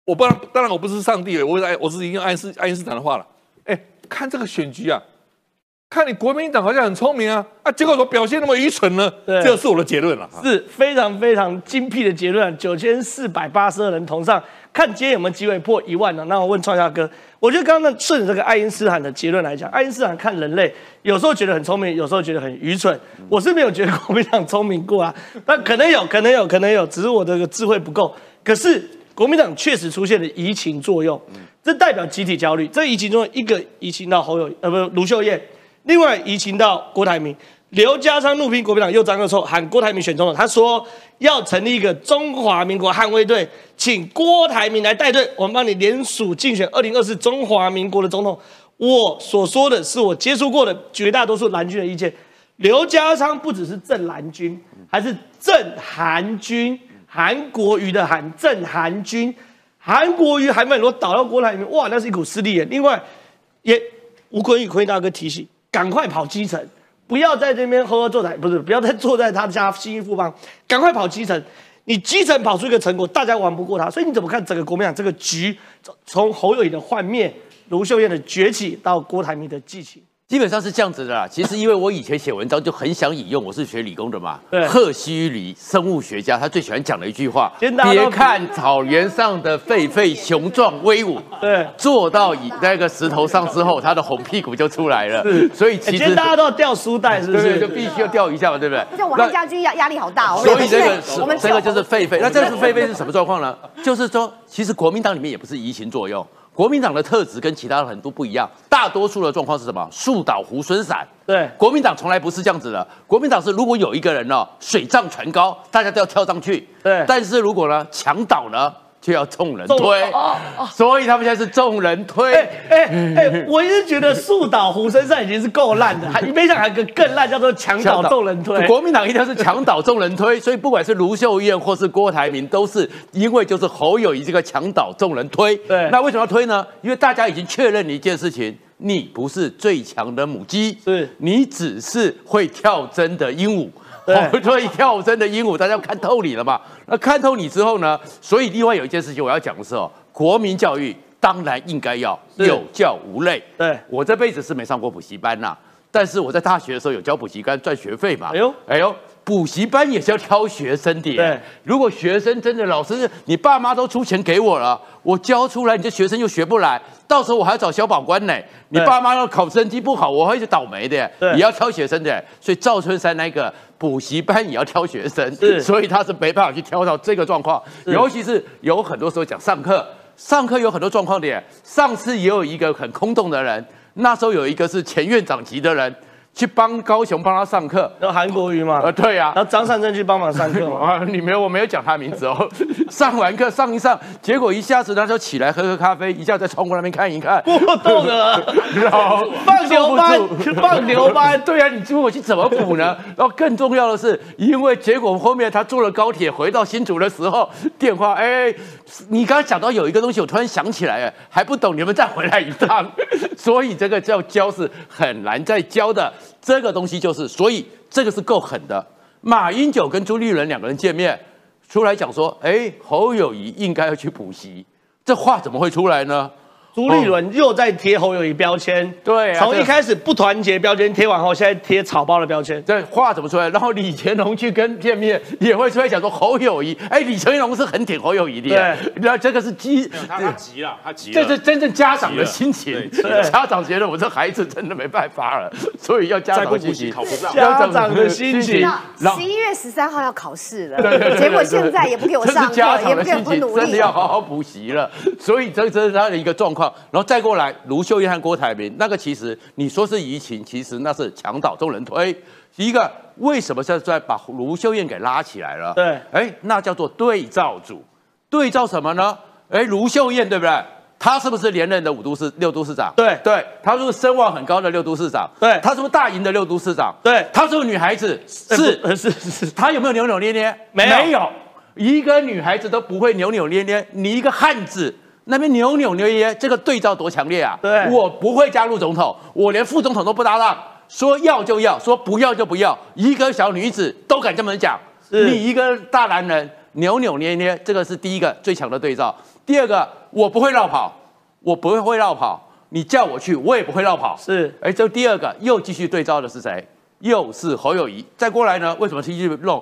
我不然当然我不是上帝了，我爱我是引用爱因斯爱因斯坦的话了。哎，看这个选举啊，看你国民党好像很聪明啊，啊，结果怎么表现那么愚蠢呢？对，这是我的结论了。是非常非常精辟的结论，九千四百八十二人同上，看今天有没有机会破一万呢？那我问创下哥，我觉得刚刚顺着这个爱因斯坦的结论来讲，爱因斯坦看人类有时候觉得很聪明，有时候觉得很愚蠢。我是没有觉得国民党聪明过啊，[laughs] 但可能有可能有可能有，只是我这个智慧不够。可是国民党确实出现了移情作用，这代表集体焦虑。这移情中一个移情到侯友呃不卢秀燕，另外移情到郭台铭。刘家昌怒批国民党又脏又臭，喊郭台铭选总统。他说要成立一个中华民国捍卫队，请郭台铭来带队，我们帮你联署竞选二零二四中华民国的总统。我所说的是我接触过的绝大多数蓝军的意见。刘家昌不只是正蓝军，还是正韩军，韩国瑜的韩正韩军，韩国瑜还蛮多倒到郭台铭，哇，那是一股势力耶。另外，也吴坤宇坤大哥提醒，赶快跑基层。不要在这边呵呵坐台，不是不要再坐在他家新义富邦，赶快跑基层。你基层跑出一个成果，大家玩不过他。所以你怎么看整个国民党这个局？从侯友宜的幻灭，卢秀燕的崛起，到郭台铭的激情。基本上是这样子的啦。其实因为我以前写文章就很想引用，我是学理工的嘛。对。赫胥黎生物学家，他最喜欢讲的一句话：别看草原上的狒狒雄壮威武，对，坐到椅那个石头上之后，他的红屁股就出来了。是。所以其实大家都要掉书袋，是不是？就必须要掉一下嘛，对不对？像王家军压压力好大哦。所以这个我们这个就是狒狒。那这是狒狒是什么状况呢？就是说，其实国民党里面也不是移情作用。国民党的特质跟其他的很多不一样，大多数的状况是什么？树倒猢狲散。对，国民党从来不是这样子的。国民党是如果有一个人呢，水涨船高，大家都要跳上去。对，但是如果呢，墙倒呢？就要众人推，所以他们现在是众人推。哎哎哎，我一直觉得树倒猢狲散已经是够烂的，还没想还有个更烂，叫做墙倒众人推。国民党一定是墙倒众人推，所以不管是卢秀燕或是郭台铭，都是因为就是侯友谊这个墙倒众人推。对，那为什么要推呢？因为大家已经确认了一件事情：你不是最强的母鸡，是你只是会跳针的鹦鹉。对，所以跳针的鹦鹉，大家看透你了嘛？那看透你之后呢？所以另外有一件事情我要讲的是哦，国民教育当然应该要有教无类。对我这辈子是没上过补习班呐，但是我在大学的时候有交补习班赚学费嘛。哎呦，哎呦，补习班也是要挑学生的。对，如果学生真的老师，你爸妈都出钱给我了，我教出来，你这学生又学不来，到时候我还要找小保官呢。你爸妈要考成绩不好，我会是倒霉的。对，也要挑学生的。所以赵春山那个。补习班也要挑学生，所以他是没办法去挑到这个状况。尤其是有很多时候讲上课，上课有很多状况的。上次也有一个很空洞的人，那时候有一个是前院长级的人，去帮高雄帮他上课，然后韩国瑜嘛，呃，对呀、然后张善政去帮忙上课嘛，[laughs] 啊，你没有，我没有讲他名字哦。[laughs] 上完课上一上，结果一下子他就起来喝喝咖啡，一下在窗户那边看一看，过动了，[laughs] 然后放牛班放牛班，对呀、啊，你问我去怎么补呢？然后更重要的是，因为结果后面他坐了高铁回到新竹的时候，电话，哎，你刚刚讲到有一个东西，我突然想起来，了，还不懂，你们再回来一趟。所以这个叫教是很难再教的，这个东西就是，所以这个是够狠的。马英九跟朱立伦两个人见面，出来讲说，哎，侯友谊应该要去补习，这话怎么会出来呢？朱立伦又在贴侯友谊标签，对啊从一开始不团结标签贴完后，现在贴草包的标签，这话怎么出来？然后李乾隆去跟见面，也会出来讲说侯友谊，哎，李乾隆是很挺侯友谊的，对，然后这个是激，他他急了，他急了，这是真正家长的心情，家长觉得我这孩子真的没办法了，[laughs] 所以要家长心情，习考不上。家长的心情。十一月十三号要考试了，结果现在也不给我上课也不给我努力，真的力。要好好补习了。所以这这是他的一个状况，然后再过来卢秀燕和郭台铭，那个其实你说是移情，其实那是墙倒众人推。一个为什么现在把卢秀燕给拉起来了？对哎，那叫做对照组，对照什么呢？哎，卢秀燕对不对？她是不是连任的五都市六都市长？对对，她是不是声望很高的六都市长？对她是不是大赢的六都市长？对她是不是女孩子？呃是是是是，她有没有扭扭捏捏？没有没有，一个女孩子都不会扭扭捏捏，你一个汉子。那边扭扭捏捏，这个对照多强烈啊！对我不会加入总统，我连副总统都不搭档，说要就要，说不要就不要，一个小女子都敢这么讲，是你一个大男人扭扭捏捏，这个是第一个最强的对照。第二个，我不会绕跑，我不会会绕跑，你叫我去，我也不会绕跑。是哎，这第二个又继续对照的是谁？又是侯友谊。再过来呢？为什么继续弄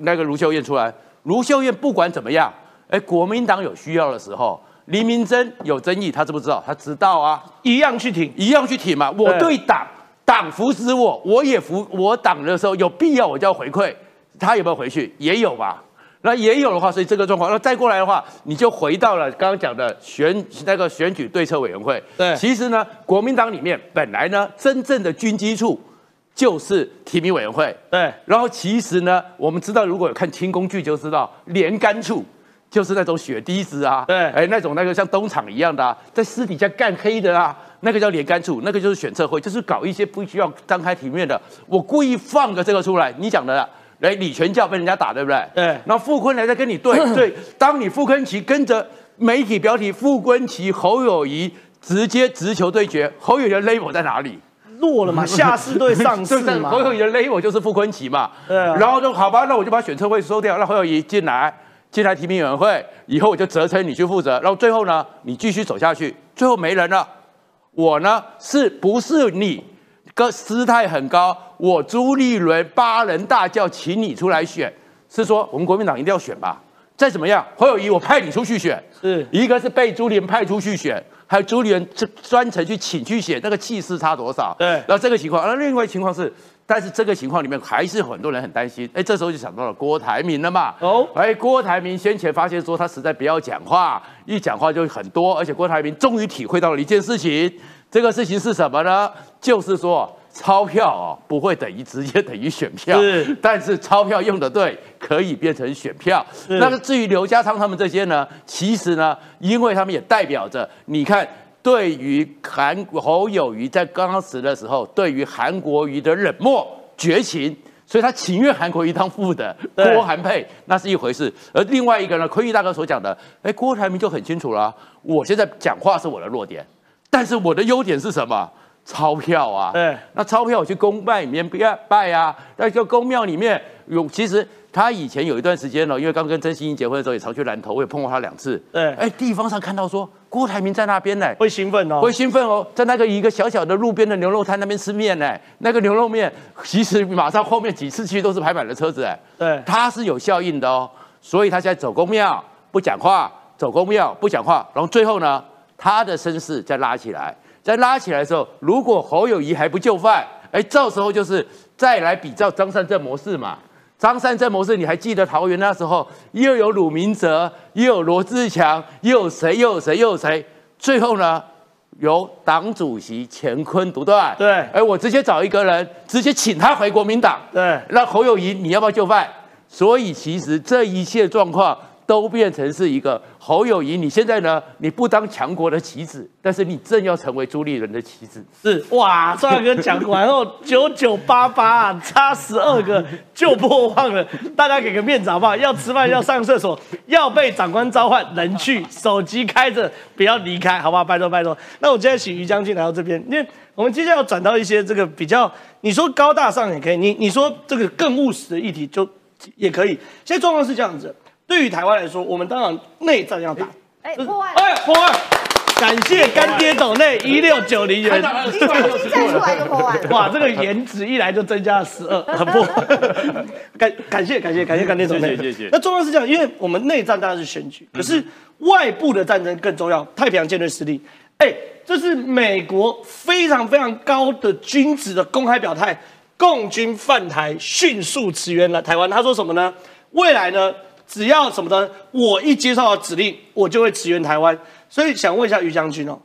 那个卢秀燕出来？卢秀燕不管怎么样，哎，国民党有需要的时候，黎明真有争议，他知不知道？他知道啊，一样去挺，一样去挺嘛。我对党，党扶持我，我也扶我党的时候，有必要我就要回馈。他有没有回去？也有吧。那也有的话，所以这个状况，那再过来的话，你就回到了刚刚讲的选那个选举对策委员会。对其实呢，国民党里面本来呢，真正的军机处就是提名委员会。对然后其实呢，我们知道如果有看清宫剧就知道，连杆处就是那种血滴子啊，对哎，那种那个像东厂一样的啊，在私底下干黑的啊，那个叫连杆处，那个就是选测会，就是搞一些不需要张开体面的，我故意放个这个出来，你讲的啊。来，李全教被人家打，对不对？对然后傅坤来在跟你对 [coughs] 对，当你傅坤奇跟着媒体标题傅坤奇、侯友谊直接直球对决，侯友谊的 label 在哪里？弱了嘛，[laughs] 下士对上市嘛 [laughs] 侯，友谊的 label 就是傅坤奇嘛。对啊然后就好吧，那我就把选测会收掉，让侯友谊进来，进来提名委员会，以后我就责成你去负责。然后最后呢，你继续走下去，最后没人了。我呢，是不是你个姿态很高？我朱立伦八人大叫，请你出来选，是说我们国民党一定要选吧？再怎么样，侯友谊我派你出去选，是一个是被朱立伦派出去选，还有朱立伦这专程去请去选，那个气势差多少？对然后这个情况，而另外情况是，但是这个情况里面还是很多人很担心。哎，这时候就想到了郭台铭了嘛。哦哎，郭台铭先前发现说他实在不要讲话，一讲话就很多，而且郭台铭终于体会到了一件事情，这个事情是什么呢？就是说。钞票哦，不会等于直接等于选票，是但是钞票用的对，可以变成选票。那么至于刘家昌他们这些呢，其实呢，因为他们也代表着，你看，对于韩侯友谊在刚开始的时候，对于韩国瑜的冷漠绝情。所以他情愿韩国瑜当副的，郭韩配那是一回事，而另外一个呢，坤玉大哥所讲的，哎，郭台铭就很清楚了啊，我现在讲话是我的弱点，但是我的优点是什么？钞票啊，对那钞票我去公拜里面拜拜啊，那就公庙里面有，其实他以前有一段时间呢，因为刚跟曾心怡结婚的时候也常去南投，我也碰过他两次。对哎，地方上看到说郭台铭在那边呢，会兴奋哦会。兴奋哦，在那个一个小小的路边的牛肉摊那边吃面呢，那个牛肉面其实马上后面几次去都是排满了车子哎，对他是有效应的哦，所以他现在走公庙不讲话，走公庙不讲话，然后最后呢，他的声势再拉起来，再拉起来的时候，如果侯友谊还不就范，哎，到时候就是再来比照张善政模式嘛。张善政模式，你还记得桃园那时候又有鲁明哲，又有罗志强，又有谁，又有谁，又有谁？最后呢，由党主席乾坤独断。对哎，我直接找一个人，直接请他回国民党。对那侯友谊你要不要就范？所以其实这一切状况都变成是一个侯友谊，你现在呢，你不当强国的棋子，但是你正要成为朱立伦的棋子。是哇，赵大哥讲完后九九八八，差十二个就破万了，大家给个面子好不好？要吃饭要上厕所，要被长官召唤，人去，手机开着，不要离开，好不好？拜托拜托。那我今天请于将军来到这边，因为我们接下来要转到一些这个比较，你说高大上也可以，你你说这个更务实的议题就也可以。现在状况是这样子，对于台湾来说，我们当然内战要打。哎，破案，哎，破案！感谢干爹斗内一六九零元。已经已经站出来就破案。哇，这个颜值一来就增加了十二，很不 [laughs] 感感谢感谢感谢干爹总内，谢谢谢谢那重要是这样，因为我们内战当然是选举，可是外部的战争更重要。太平洋舰队实力，哎，这是美国非常非常高的君子的公开表态，共军犯台，迅速驰援了台湾。他说什么呢？未来呢，只要什么的？我一接受到指令，我就会驰援台湾。所以想问一下于将军哦。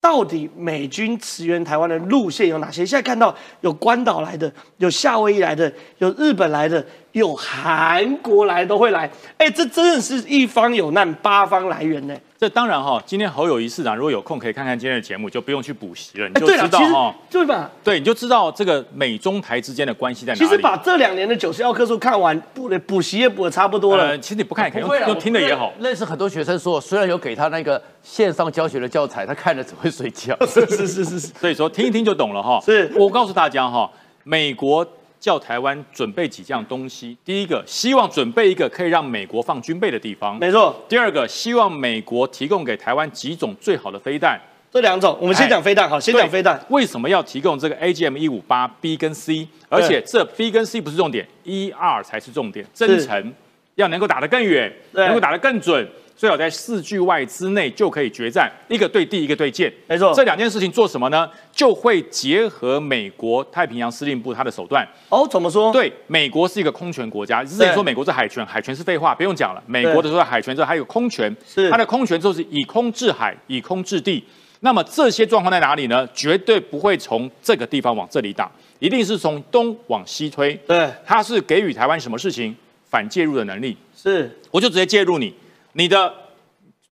到底美军驰援台湾的路线有哪些？现在看到有关岛来的，有夏威夷来的，有日本来的，有韩国来都会来。哎，这真的是一方有难八方来援呢。这当然哈，今天侯友谊市长如果有空可以看看今天的节目，就不用去补习了，你哎，就对了，其实知道哈，对吧？对，你就知道这个美中台之间的关系在哪里。其实把这两年的九十幺棵树看完，补的补习也补的差不多了。呃，其实你不看也可以不会啦用用听的也好。认识很多学生说，虽然有给他那个线上教学的教材，他看了只会睡觉。[laughs] 是是是是是，所以说听一听就懂了哈。是我告诉大家哈，美国叫台湾准备几样东西。第一个，希望准备一个可以让美国放军备的地方；没错，第二个，希望美国提供给台湾几种最好的飞弹。这两种我们先讲飞弹，好，先讲飞弹。为什么要提供这个 AGM 一五八 B 跟 C？而且这 B 跟 C 不是重点，一二才是重点。增程要能够打得更远，对能够打得更准，最好在四句外之内就可以决战，一个对地，一个对舰。没错这两件事情做什么呢？就会结合美国太平洋司令部他的手段。哦，怎么说？对，美国是一个空权国家，之前说美国是海权，海权是废话，不用讲了。美国的说海权之后还有空权，是它的空权就是以空制海，以空制地。那么这些状况在哪里呢？绝对不会从这个地方往这里打，一定是从东往西推。对，它是给予台湾什么事情反介入的能力，是我就直接介入你，你的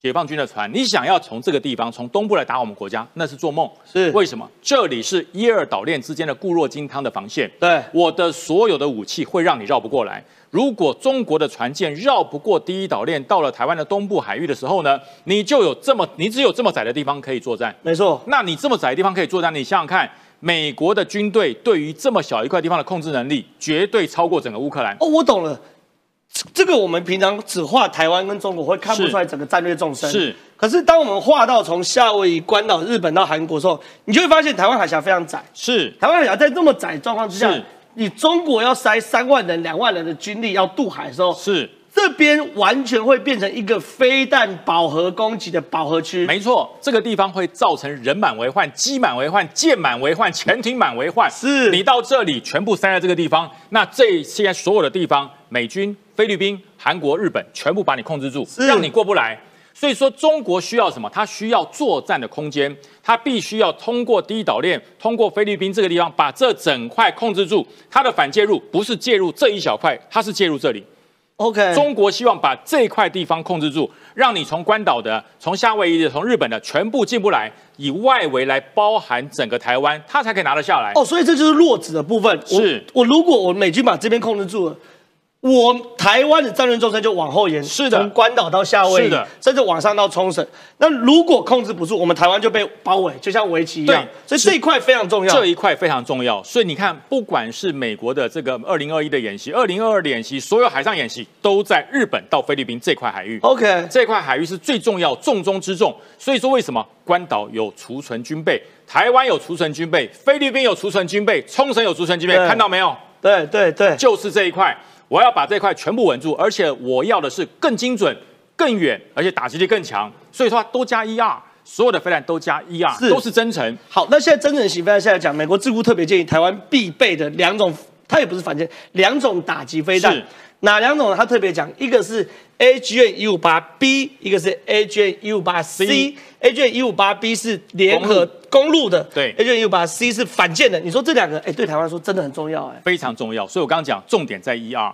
解放军的船，你想要从这个地方从东部来打我们国家，那是做梦。是为什么？这里是一二岛链之间的固若金汤的防线。对我的所有的武器会让你绕不过来。如果中国的船舰绕不过第一岛链，到了台湾的东部海域的时候呢，你就有这么，你只有这么窄的地方可以作战。没错，那你这么窄的地方可以作战，你想想看，美国的军队对于这么小一块地方的控制能力，绝对超过整个乌克兰。哦，我懂了。这这个我们平常只画台湾跟中国会看不出来整个战略纵深，是。可是当我们画到从夏威夷、关岛、日本到韩国的时候，你就会发现台湾海峡非常窄。是台湾海峡在这么窄的状况之下，你中国要塞三万人、两万人的军力要渡海的时候，是，这边完全会变成一个飞弹饱和攻击的饱和区。没错，这个地方会造成人满为患、机满为患、舰满为患、潜艇满为患。是你到这里全部塞在这个地方，那这现在所有的地方，美军、菲律宾、韩国、日本全部把你控制住，让你过不来。所以说，中国需要什么？它需要作战的空间，它必须要通过第一岛链，通过菲律宾这个地方，把这整块控制住。它的反介入不是介入这一小块，它是介入这里。OK，中国希望把这块地方控制住，让你从关岛的、从夏威夷的、从日本的全部进不来，以外围来包含整个台湾，它才可以拿得下来。哦，所以这就是落子的部分。我是我如果我美军把这边控制住了。我台湾的战略纵深就往后延，是的从关岛到夏威夷，是的甚至往上到冲绳。那如果控制不住，我们台湾就被包围，就像围棋一样。所以这一块非常重要。这一块非常重要，所以你看，不管是美国的这个二零二一的演习、二零二二的演习，所有海上演习都在日本到菲律宾这块海域。OK，这块海域是最重要、重中之重。所以说，为什么关岛有储存军备，台湾有储存军备，菲律宾有储存军备，冲绳有储存军备，看到没有？对对对，就是这一块，我要把这块全部稳住，而且我要的是更精准、更远，而且打击力更强。所以说都加一二所有的飞弹都加一是都是真诚。好，那现在真正型飞弹现在讲，美国智库特别建议台湾必备的两种，它也不是反舰，两种打击飞弹是。哪两种呢？他特别讲，一个是 AGN 一五八 B，一个是 AGN 一五八 C。AGN 一五八 B 是联合公路的，对，AGN 一五八 C 是反舰的。你说这两个，哎，对台湾说真的很重要，哎，非常重要。所以我刚刚讲，重点在一二。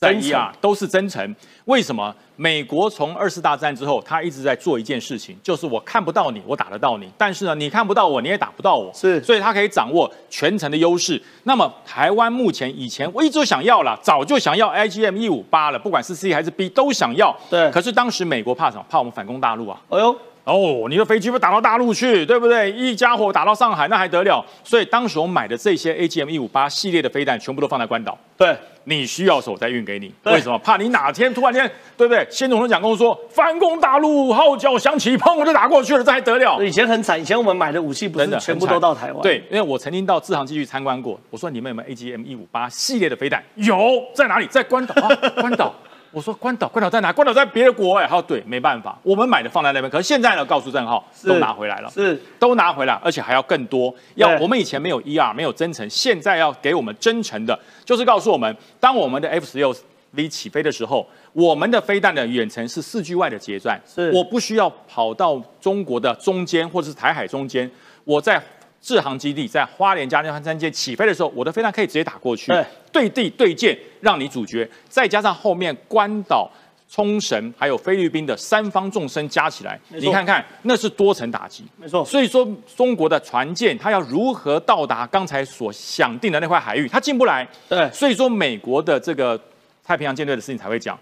在一啊，都是真诚。为什么美国从二次大战之后，他一直在做一件事情，就是我看不到你，我打得到你；但是呢，你看不到我，你也打不到我。是，所以他可以掌握全程的优势。那么台湾目前以前我一直都想要了，早就想要 I G M 一五八了，不管是 C 还是 B 都想要。对。可是当时美国怕什么？怕我们反攻大陆啊。哎呦。哦，你的飞机不打到大陆去，对不对？一家伙打到上海，那还得了？所以当时我买的这些 A G M 一五八系列的飞弹，全部都放在关岛。对，你需要时候我再运给你。为什么？怕你哪天突然间，对不对？先总统讲跟我说反攻大陆，号角响起，砰，我就打过去了，这还得了？以前很惨，以前我们买的武器不是全部都到台湾。对，因为我曾经到自航机去参观过，我说你们有没有 A G M 一五八系列的飞弹？有，在哪里？在关岛啊，关岛。我说关岛，关岛在哪？关岛在别的国哎。他说对，没办法，我们买的放在那边。可是现在呢，告诉郑浩，都拿回来了，是都拿回来，而且还要更多。要我们以前没有 ER，没有真诚，现在要给我们真诚的，就是告诉我们，当我们的 F 十六 V 起飞的时候，我们的飞弹的远程是四 G 外的截断，是我不需要跑到中国的中间或者是台海中间，我在。制航基地在花莲加利山舰起飞的时候，我的飞弹可以直接打过去，对地对舰，让你主角。再加上后面关岛、冲绳还有菲律宾的三方纵深加起来，你看看那是多层打击。没错，所以说中国的船舰它要如何到达刚才所想定的那块海域，它进不来。对，所以说美国的这个太平洋舰队的事情才会讲，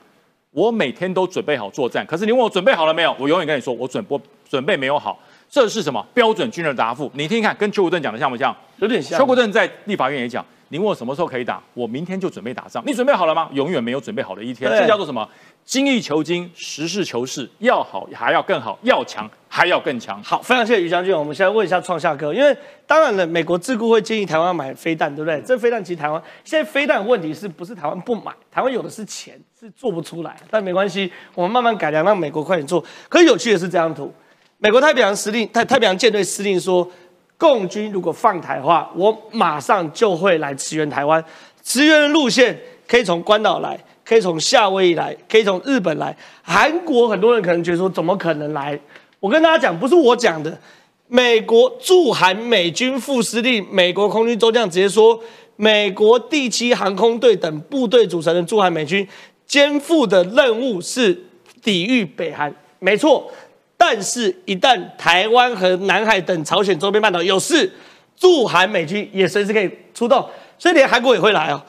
我每天都准备好作战。可是你问我准备好了没有？我永远跟你说，我准不准备没有好。这是什么标准军人答复？你听听看，跟邱国正讲的像不像？有点像。邱国正在立法院也讲，你问我什么时候可以打，我明天就准备打仗。你准备好了吗？永远没有准备好的一天。这叫做什么？精益求精，实事求是，要好还要更好，要强还要更强。好，非常谢谢于将军。我们现在问一下创夏哥，因为当然了，美国自顾会建议台湾买飞弹，对不对？这飞弹其实台湾现在飞弹问题是不是台湾不买？台湾有的是钱，是做不出来。但没关系，我们慢慢改良，让美国快点做。可有趣的是这张图。美国太平洋司令太太平洋舰队司令说，共军如果放台的话，我马上就会来驰援台湾。驰援的路线可以从关岛来，可以从夏威夷来，可以从日本来。韩国很多人可能觉得说，怎么可能来？我跟大家讲，不是我讲的，美国驻韩美军副司令、美国空军中将直接说，美国第七航空队等部队组成的驻韩美军肩负的任务是抵御北韩。没错。但是，一旦台湾和南海等朝鲜周边半岛有事，驻韩美军也随时可以出动，所以连韩国也会来哦。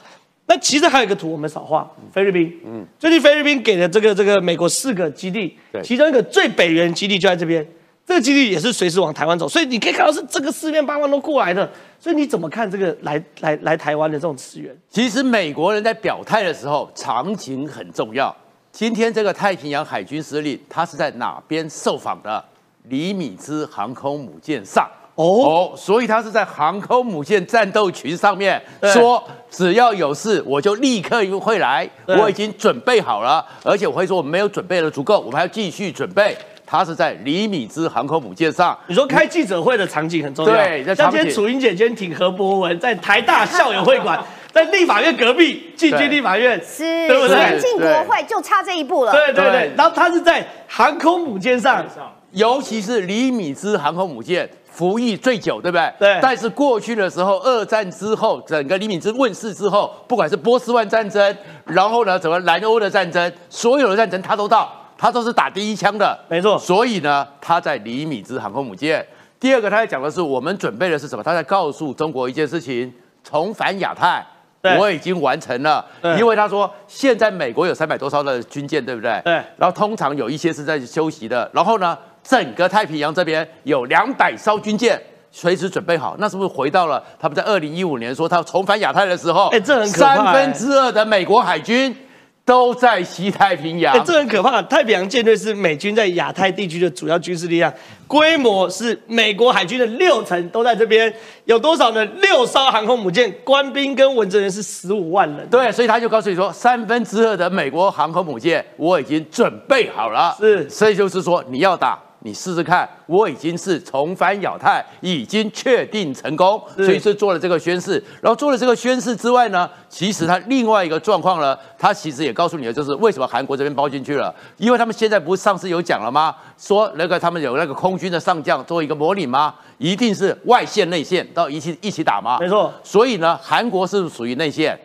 那其实还有一个图我们少画，菲律宾。嗯，最近菲律宾给的这个这个美国四个基地，其中一个最北缘基地就在这边，这个基地也是随时往台湾走，所以你可以看到是这个四面八方都过来的。所以你怎么看这个来来来台湾的这种资源？其实美国人在表态的时候，场景很重要。今天这个太平洋海军司令，他是在哪边受访的？李米兹航空母舰上哦，所以他是在航空母舰战斗群上面说，只要有事，我就立刻会来，我已经准备好了，而且我会说我们没有准备的足够，我们还要继续准备。他是在李米兹航空母舰上，你说开记者会的场景很重要，对，像今天楚英姐今天挺何博文在台大校友会馆。在立法院隔壁进军立法院，是，对不对？进国会就差这一步了。对对对。然后他是在航空母舰上，尤其是李米兹航空母舰服役最久，对不对？对。但是过去的时候，二战之后，整个李米兹问世之后，不管是波斯湾战争，然后呢，整个南欧的战争，所有的战争他都到，他都是打第一枪的。没错。所以呢，他在李米兹航空母舰。第二个，他在讲的是我们准备的是什么？他在告诉中国一件事情：重返亚太。我已经完成了，因为他说现在美国有三百多艘的军舰，对不对？对。然后通常有一些是在休息的，然后呢，整个太平洋这边有两百艘军舰随时准备好，那是不是回到了他们在二零一五年说他重返亚太的时候？哎，这很可怕。三分之二的美国海军。都在西太平洋，这很可怕。太平洋舰队是美军在亚太地区的主要军事力量，规模是美国海军的六成，都在这边。有多少呢？六艘航空母舰，官兵跟文职人是十五万人。对，所以他就告诉你说，三分之二的美国航空母舰我已经准备好了。是，所以就是说，你要打你试试看，我已经是重返亚太，已经确定成功，所以是做了这个宣誓。然后做了这个宣誓之外呢，其实他另外一个状况呢，他其实也告诉你的就是为什么韩国这边包进去了，因为他们现在不是上次有讲了吗？说那个他们有那个空军的上将做一个模拟吗？一定是外线内线到一起一起打吗？没错。所以呢，韩国是属于内线，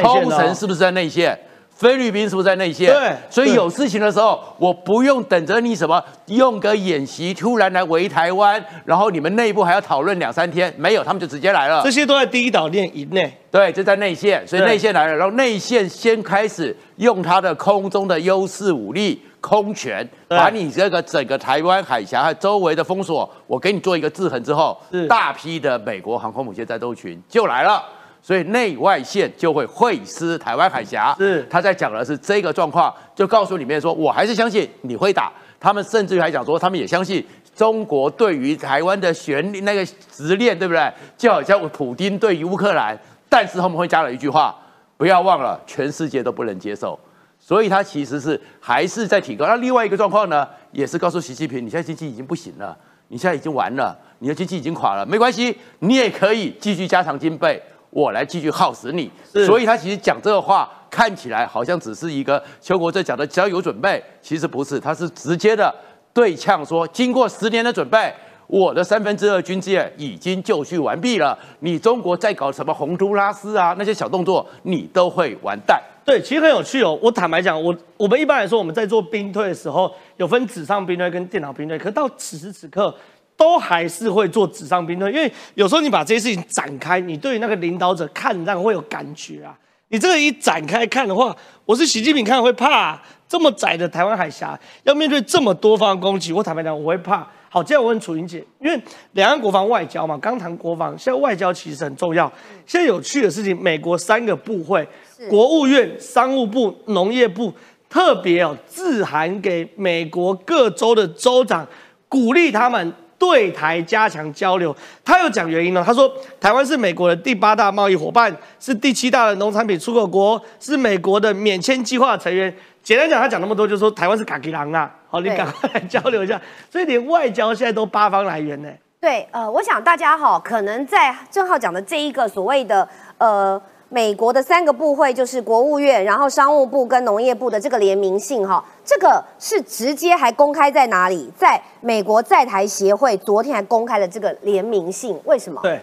冲绳是不是在内线？菲律宾是不是在内线？对，所以有事情的时候，我不用等着你什么用个演习突然来围台湾，然后你们内部还要讨论两三天，没有，他们就直接来了。这些都在第一岛链以内。对，就在内线，所以内线来了，然后内线先开始用它的空中的优势武力空权，把你这个整个台湾海峡和周围的封锁，我给你做一个制衡之后，大批的美国航空母舰战斗群就来了。所以内外线就会会师台湾海峡。是，他在讲的是这个状况，就告诉里面说，我还是相信你会打。他们甚至于还讲说，他们也相信中国对于台湾的悬那个执念，对不对？就好像普京对于乌克兰，但是他们会加了一句话，不要忘了，全世界都不能接受。所以他其实是还是在提高。那另外一个状况呢，也是告诉习近平，你现在经济已经不行了，你现在已经完了，你的经济已经垮了，没关系，你也可以继续加强军备。我来继续耗死你，所以他其实讲这个话看起来好像只是一个邱国正讲的只要有准备，其实不是，他是直接的对呛说，经过十年的准备，我的三分之二军舰已经就绪完毕了，你中国在搞什么洪都拉斯啊那些小动作，你都会完蛋。对，其实很有趣哦。我坦白讲，我我们一般来说我们在做兵退的时候，有分纸上兵推跟电脑兵推，可到此时此刻。都还是会做纸上兵的，因为有时候你把这些事情展开，你对于那个领导者看让会有感觉啊。你这个一展开看的话，我是习近平看会怕，这么窄的台湾海峡要面对这么多方攻击，我坦白讲我会怕。好，接下来我问楚英姐，因为两岸国防外交嘛，刚谈国防，现在外交其实很重要。现在有趣的事情，美国三个部会，国务院、商务部、农业部，特别哦致函给美国各州的州长，鼓励他们。对台加强交流，他有讲原因呢？他说，台湾是美国的第八大贸易伙伴，是第七大的农产品出口国，是美国的免签计划成员。简单讲，他讲那么多，就是说台湾是卡基狼啊。[laughs] 好，你赶快来交流一下。所以连外交现在都八方来源呢。对，呃，我想大家哈，可能在正浩讲的这一个所谓的呃。美国的三个部会就是国务院，然后商务部跟农业部的这个联名信，哈，这个是直接还公开在哪里？在美国在台协会昨天还公开了这个联名信，为什么？对，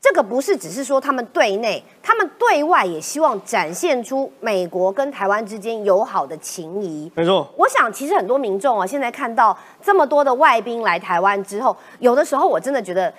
这个不是只是说他们对内，他们对外也希望展现出美国跟台湾之间友好的情谊。没错，我想其实很多民众啊，现在看到这么多的外宾来台湾之后，有的时候我真的觉得。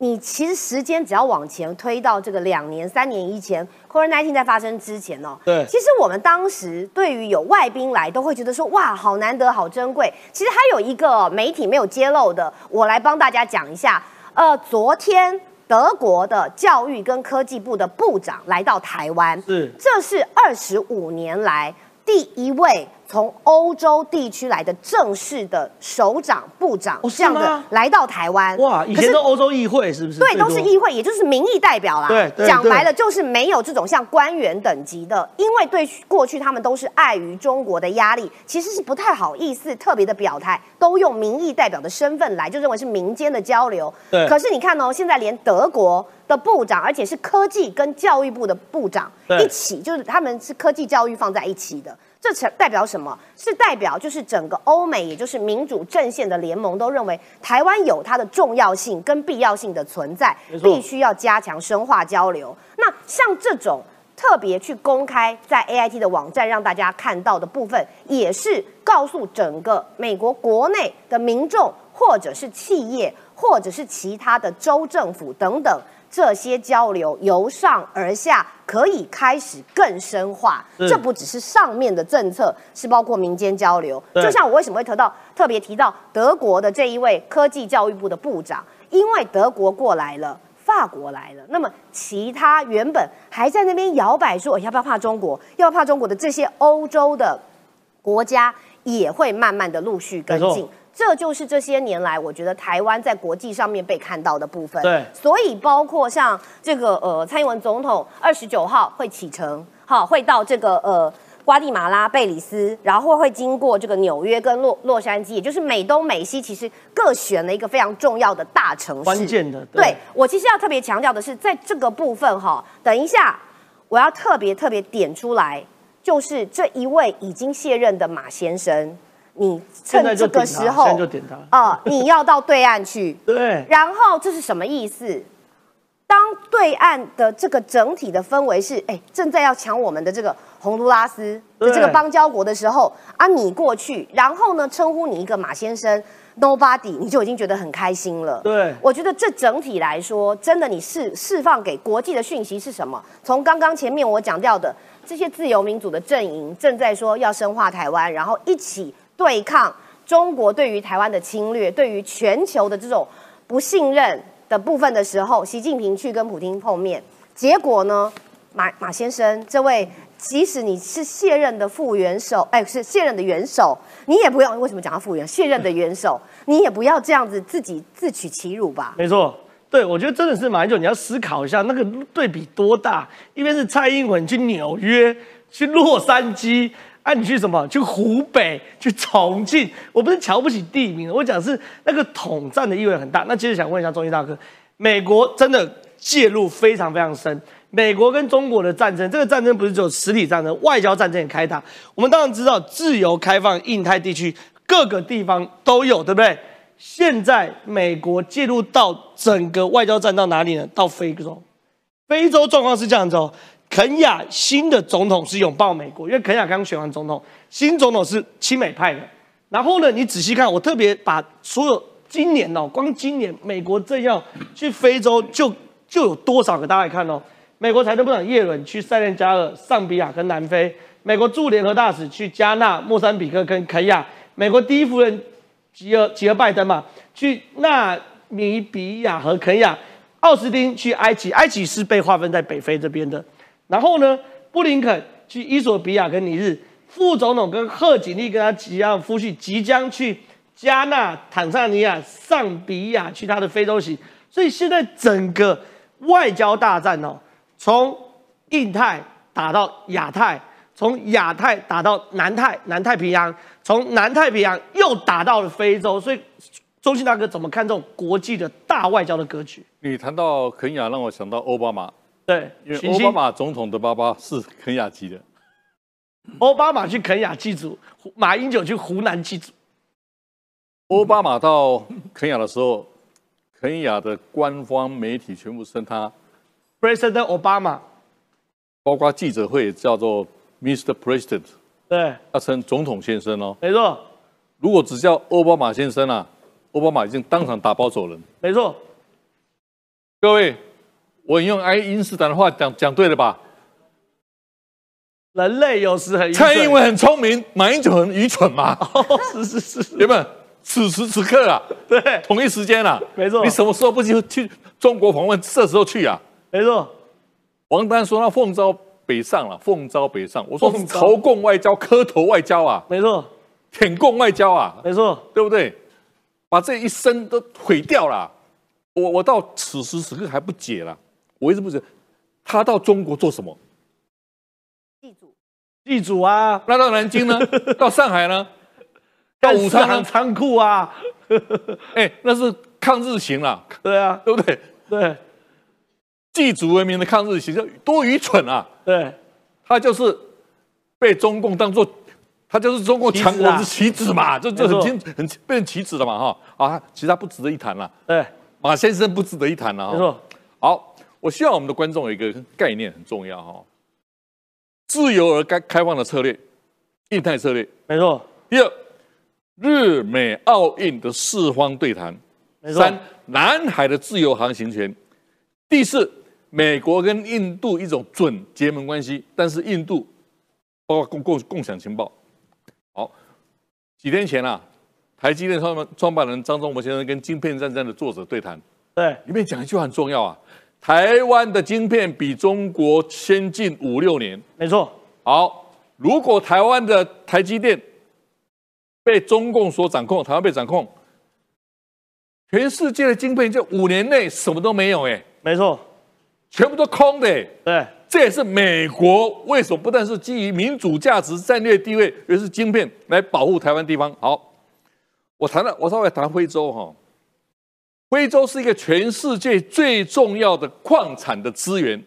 你其实时间只要往前推到这个两年、三年以前，COVID-19 在发生之前哦，对，其实我们当时对于有外宾来，都会觉得说哇，好难得，好珍贵。其实还有一个媒体没有揭露的，我来帮大家讲一下。呃，昨天德国的教育跟科技部的部长来到台湾，是，这是二十五年来第一位。从欧洲地区来的正式的首长、部长这样的来到台湾，哇！以前都欧洲议会是不是？对，都是议会，也就是民意代表啦。对，讲白了就是没有这种像官员等级的，因为对过去他们都是碍于中国的压力，其实是不太好意思特别的表态，都用民意代表的身份来，就认为是民间的交流。对。可是你看哦，现在连德国的部长，而且是科技跟教育部的部长一起，就是他们是科技教育放在一起的。这代表什么？是代表就是整个欧美，也就是民主阵线的联盟都认为台湾有它的重要性跟必要性的存在，必须要加强深化交流。那像这种特别去公开在 A I T 的网站让大家看到的部分，也是告诉整个美国国内的民众，或者是企业，或者是其他的州政府等等。这些交流由上而下可以开始更深化，这不只是上面的政策，是包括民间交流。就像我为什么会提到特别提到德国的这一位科技教育部的部长，因为德国过来了，法国来了，那么其他原本还在那边摇摆说要不要怕中国，要怕中国的这些欧洲的国家也会慢慢的陆续跟进。这就是这些年来，我觉得台湾在国际上面被看到的部分。对，所以包括像这个呃，蔡英文总统二十九号会启程，好，会到这个呃瓜地马拉、贝里斯，然后会经过这个纽约跟洛洛杉矶，也就是美东美西，其实各选了一个非常重要的大城市。关键的，对我其实要特别强调的是，在这个部分哈，等一下我要特别特别点出来，就是这一位已经卸任的马先生，你趁这个时候，就点他啊，你要到对岸去，[laughs] 对，然后这是什么意思？当对岸的这个整体的氛围是，哎，正在要抢我们的这个洪都拉斯的这个邦交国的时候，啊，你过去，然后呢，称呼你一个马先生，nobody，你就已经觉得很开心了。对，我觉得这整体来说，真的，你释释放给国际的讯息是什么？从刚刚前面我讲到的这些自由民主的阵营正在说要深化台湾，然后一起对抗中国对于台湾的侵略，对于全球的这种不信任。的部分的时候，习近平去跟普京碰面，结果呢，马马先生这位，即使你是卸任的副元首，哎，是卸任的元首，你也不要为什么讲到副元卸任的元首，你也不要这样子自己自取其辱吧？没错，对我觉得真的是马英九，你要思考一下那个对比多大，一边是蔡英文去纽约，去洛杉矶。那你去什么？去湖北，去重庆。我不是瞧不起地名，我讲是那个统战的意味很大。那接着想问一下中医大哥，美国真的介入非常非常深。美国跟中国的战争，这个战争不是只有实体战争，外交战争也开打。我们当然知道，自由开放印太地区各个地方都有，对不对？现在美国介入到整个外交战到哪里呢？到非洲。非洲状况是这样子哦。肯亚新的总统是拥抱美国，因为肯亚刚选完总统，新总统是亲美派的。然后呢，你仔细看，我特别把所有今年哦，光今年美国这样去非洲就就有多少个？大家看哦，美国财政部长耶伦去塞内加尔、上比亚跟南非；美国驻联合大使去加纳、莫桑比克跟肯亚；美国第一夫人吉尔吉尔拜登嘛，去纳米比亚和肯亚；奥斯汀去埃及，埃及是被划分在北非这边的。然后呢，布林肯去伊索比亚跟尼日，副总统跟贺锦丽跟他吉样夫婿即将去加纳、坦桑尼亚、上比亚去他的非洲行，所以现在整个外交大战哦，从印太打到亚太，从亚太打到南太、南太平洋，从南太平洋又打到了非洲，所以中信大哥怎么看这种国际的大外交的格局？你谈到肯亚，让我想到奥巴马。对，因为奥巴马总统的爸爸是肯亚籍的，奥巴马去肯亚祭祖，马英九去湖南祭祖。奥巴马到肯亚的时候，肯亚的官方媒体全部称他 President Obama，包括记者会叫做 Mr. President，对，他称总统先生哦，没错。如果只叫奥巴马先生啊，奥巴马已经当场打包走人，没错。各位。我用爱因斯坦的话讲讲对了吧？人类有时很蔡英文很聪明，马英九很愚蠢嘛？[laughs] 是是是，有没有？此时此刻啊，对，同一时间啊，没错。你什么时候不去去中国访问？这时候去啊，没错。王丹说他奉召北上了，奉召北上。我说朝贡外交、磕头外交啊，没错。舔共外交啊，没错，对不对？把这一生都毁掉了。我我到此时此刻还不解了。我一直不知他到中国做什么？祭祖，祭祖啊！那到南京呢？[laughs] 到上海呢？到武昌仓库啊？[laughs] 哎，那是抗日行了。对啊，对不对？对，祭祖为名的抗日行，多愚蠢啊！对，他就是被中共当做，他就是中共强国之棋子嘛，这这很清很变成棋子了嘛哈啊！其实他不值得一谈了。对，马先生不值得一谈了。没错，好。我希望我们的观众有一个概念很重要哈，自由而开开放的策略，印太策略没错。第二，日美澳印的四方对谈，三，南海的自由航行权。第四，美国跟印度一种准结盟关系，但是印度包括共共共享情报。好，几天前啊，台积电创办创办人张忠谋先生跟晶片战争的作者对谈，对，里面讲一句话很重要啊。台湾的晶片比中国先进五六年，没错。好，如果台湾的台积电被中共所掌控，台湾被掌控，全世界的晶片就五年内什么都没有，哎，没错，全部都空的，对，这也是美国为什么不但是基于民主价值、战略地位，而是晶片来保护台湾地方。好，我谈了，我稍微谈非洲哈。徽州是一个全世界最重要的矿产的资源，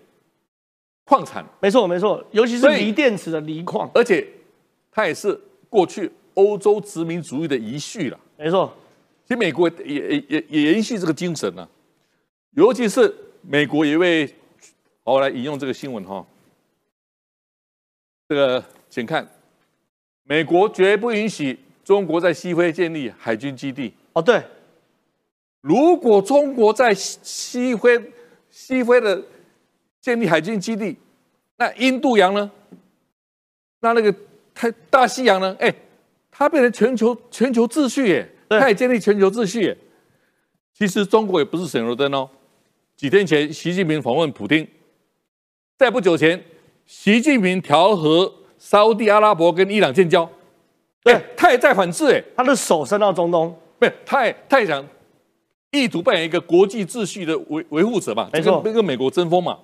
矿产没错没错，尤其是锂电池的锂矿，而且它也是过去欧洲殖民主义的遗绪了。没错，其实美国也也也也延续这个精神呢，尤其是美国一位，我来引用这个新闻哈，这个请看，美国绝不允许中国在西非建立海军基地。哦，对。如果中国在西非、西非的建立海军基地，那印度洋呢？那那个太大西洋呢？哎，它变成全球全球秩序耶，它也建立全球秩序耶。其实中国也不是省油灯哦。几天前，习近平访问普京，在不久前，习近平调和沙地阿拉伯跟伊朗建交，对，他也在反制哎，他的手伸到中东，不，他也他也想。意图扮演一个国际秩序的维维护者嘛，没错，跟美国争锋嘛。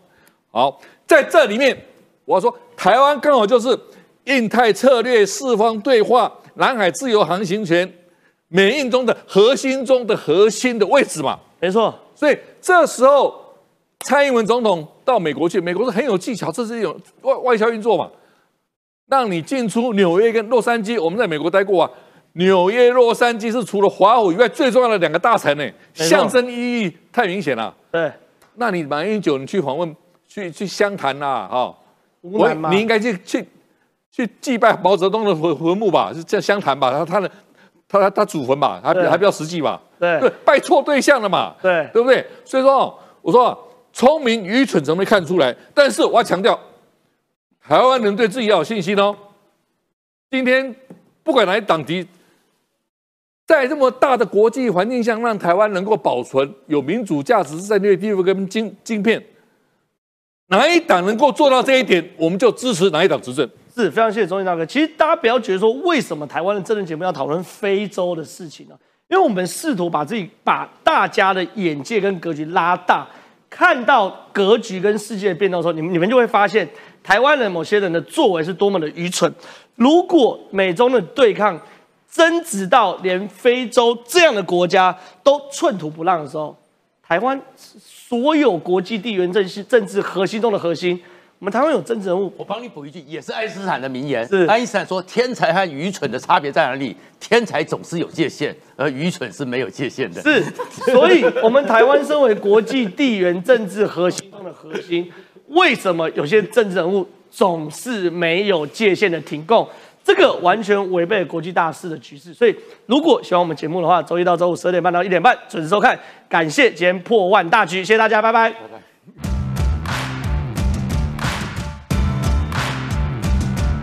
好，在这里面，我要说，台湾刚好就是印太策略、四方对话、南海自由航行权、美印中的核心中的核心的位置嘛。没错，所以这时候蔡英文总统到美国去，美国是很有技巧，这是一种外外交运作嘛，让你进出纽约跟洛杉矶，我们在美国待过啊。纽约、洛杉矶是除了华府以外最重要的两个大城呢，象征意义太明显了。对，那你马英九你去访问、去去湘潭呐，哈，我你应该去去去祭拜毛泽东的坟坟墓吧，是叫湘潭吧？他他的他他他祖坟吧，还还比较实际吧？对对，拜错对象了嘛？对，对不对？所以说，我说聪明愚蠢怎么没看出来？但是我要强调，台湾人对自己要有信心哦。今天不管哪一党敌。在这么大的国际环境下，让台湾能够保存有民主价值战略地位跟晶晶片，哪一党能够做到这一点，我们就支持哪一党执政。是非常谢谢钟毅大哥。其实大家不要觉得说，为什么台湾的政治节目要讨论非洲的事情呢？因为我们试图把自己把大家的眼界跟格局拉大，看到格局跟世界的变动的时候，你们你们就会发现，台湾人某些人的作为是多么的愚蠢。如果美中的对抗，争执到连非洲这样的国家都寸土不让的时候，台湾所有国际地缘政治政治核心中的核心，我们台湾有政治人物。我帮你补一句，也是爱因斯坦的名言。是爱因斯坦说：“天才和愚蠢的差别在哪里？天才总是有界限，而愚蠢是没有界限的。”是，所以我们台湾身为国际地缘政治核心中的核心，为什么有些政治人物总是没有界限的停供？这个完全违背国际大势的局势，所以如果喜欢我们节目的话，周一到周五十二点半到一点半准时收看。感谢今天破万大局，谢谢大家，拜拜。拜拜。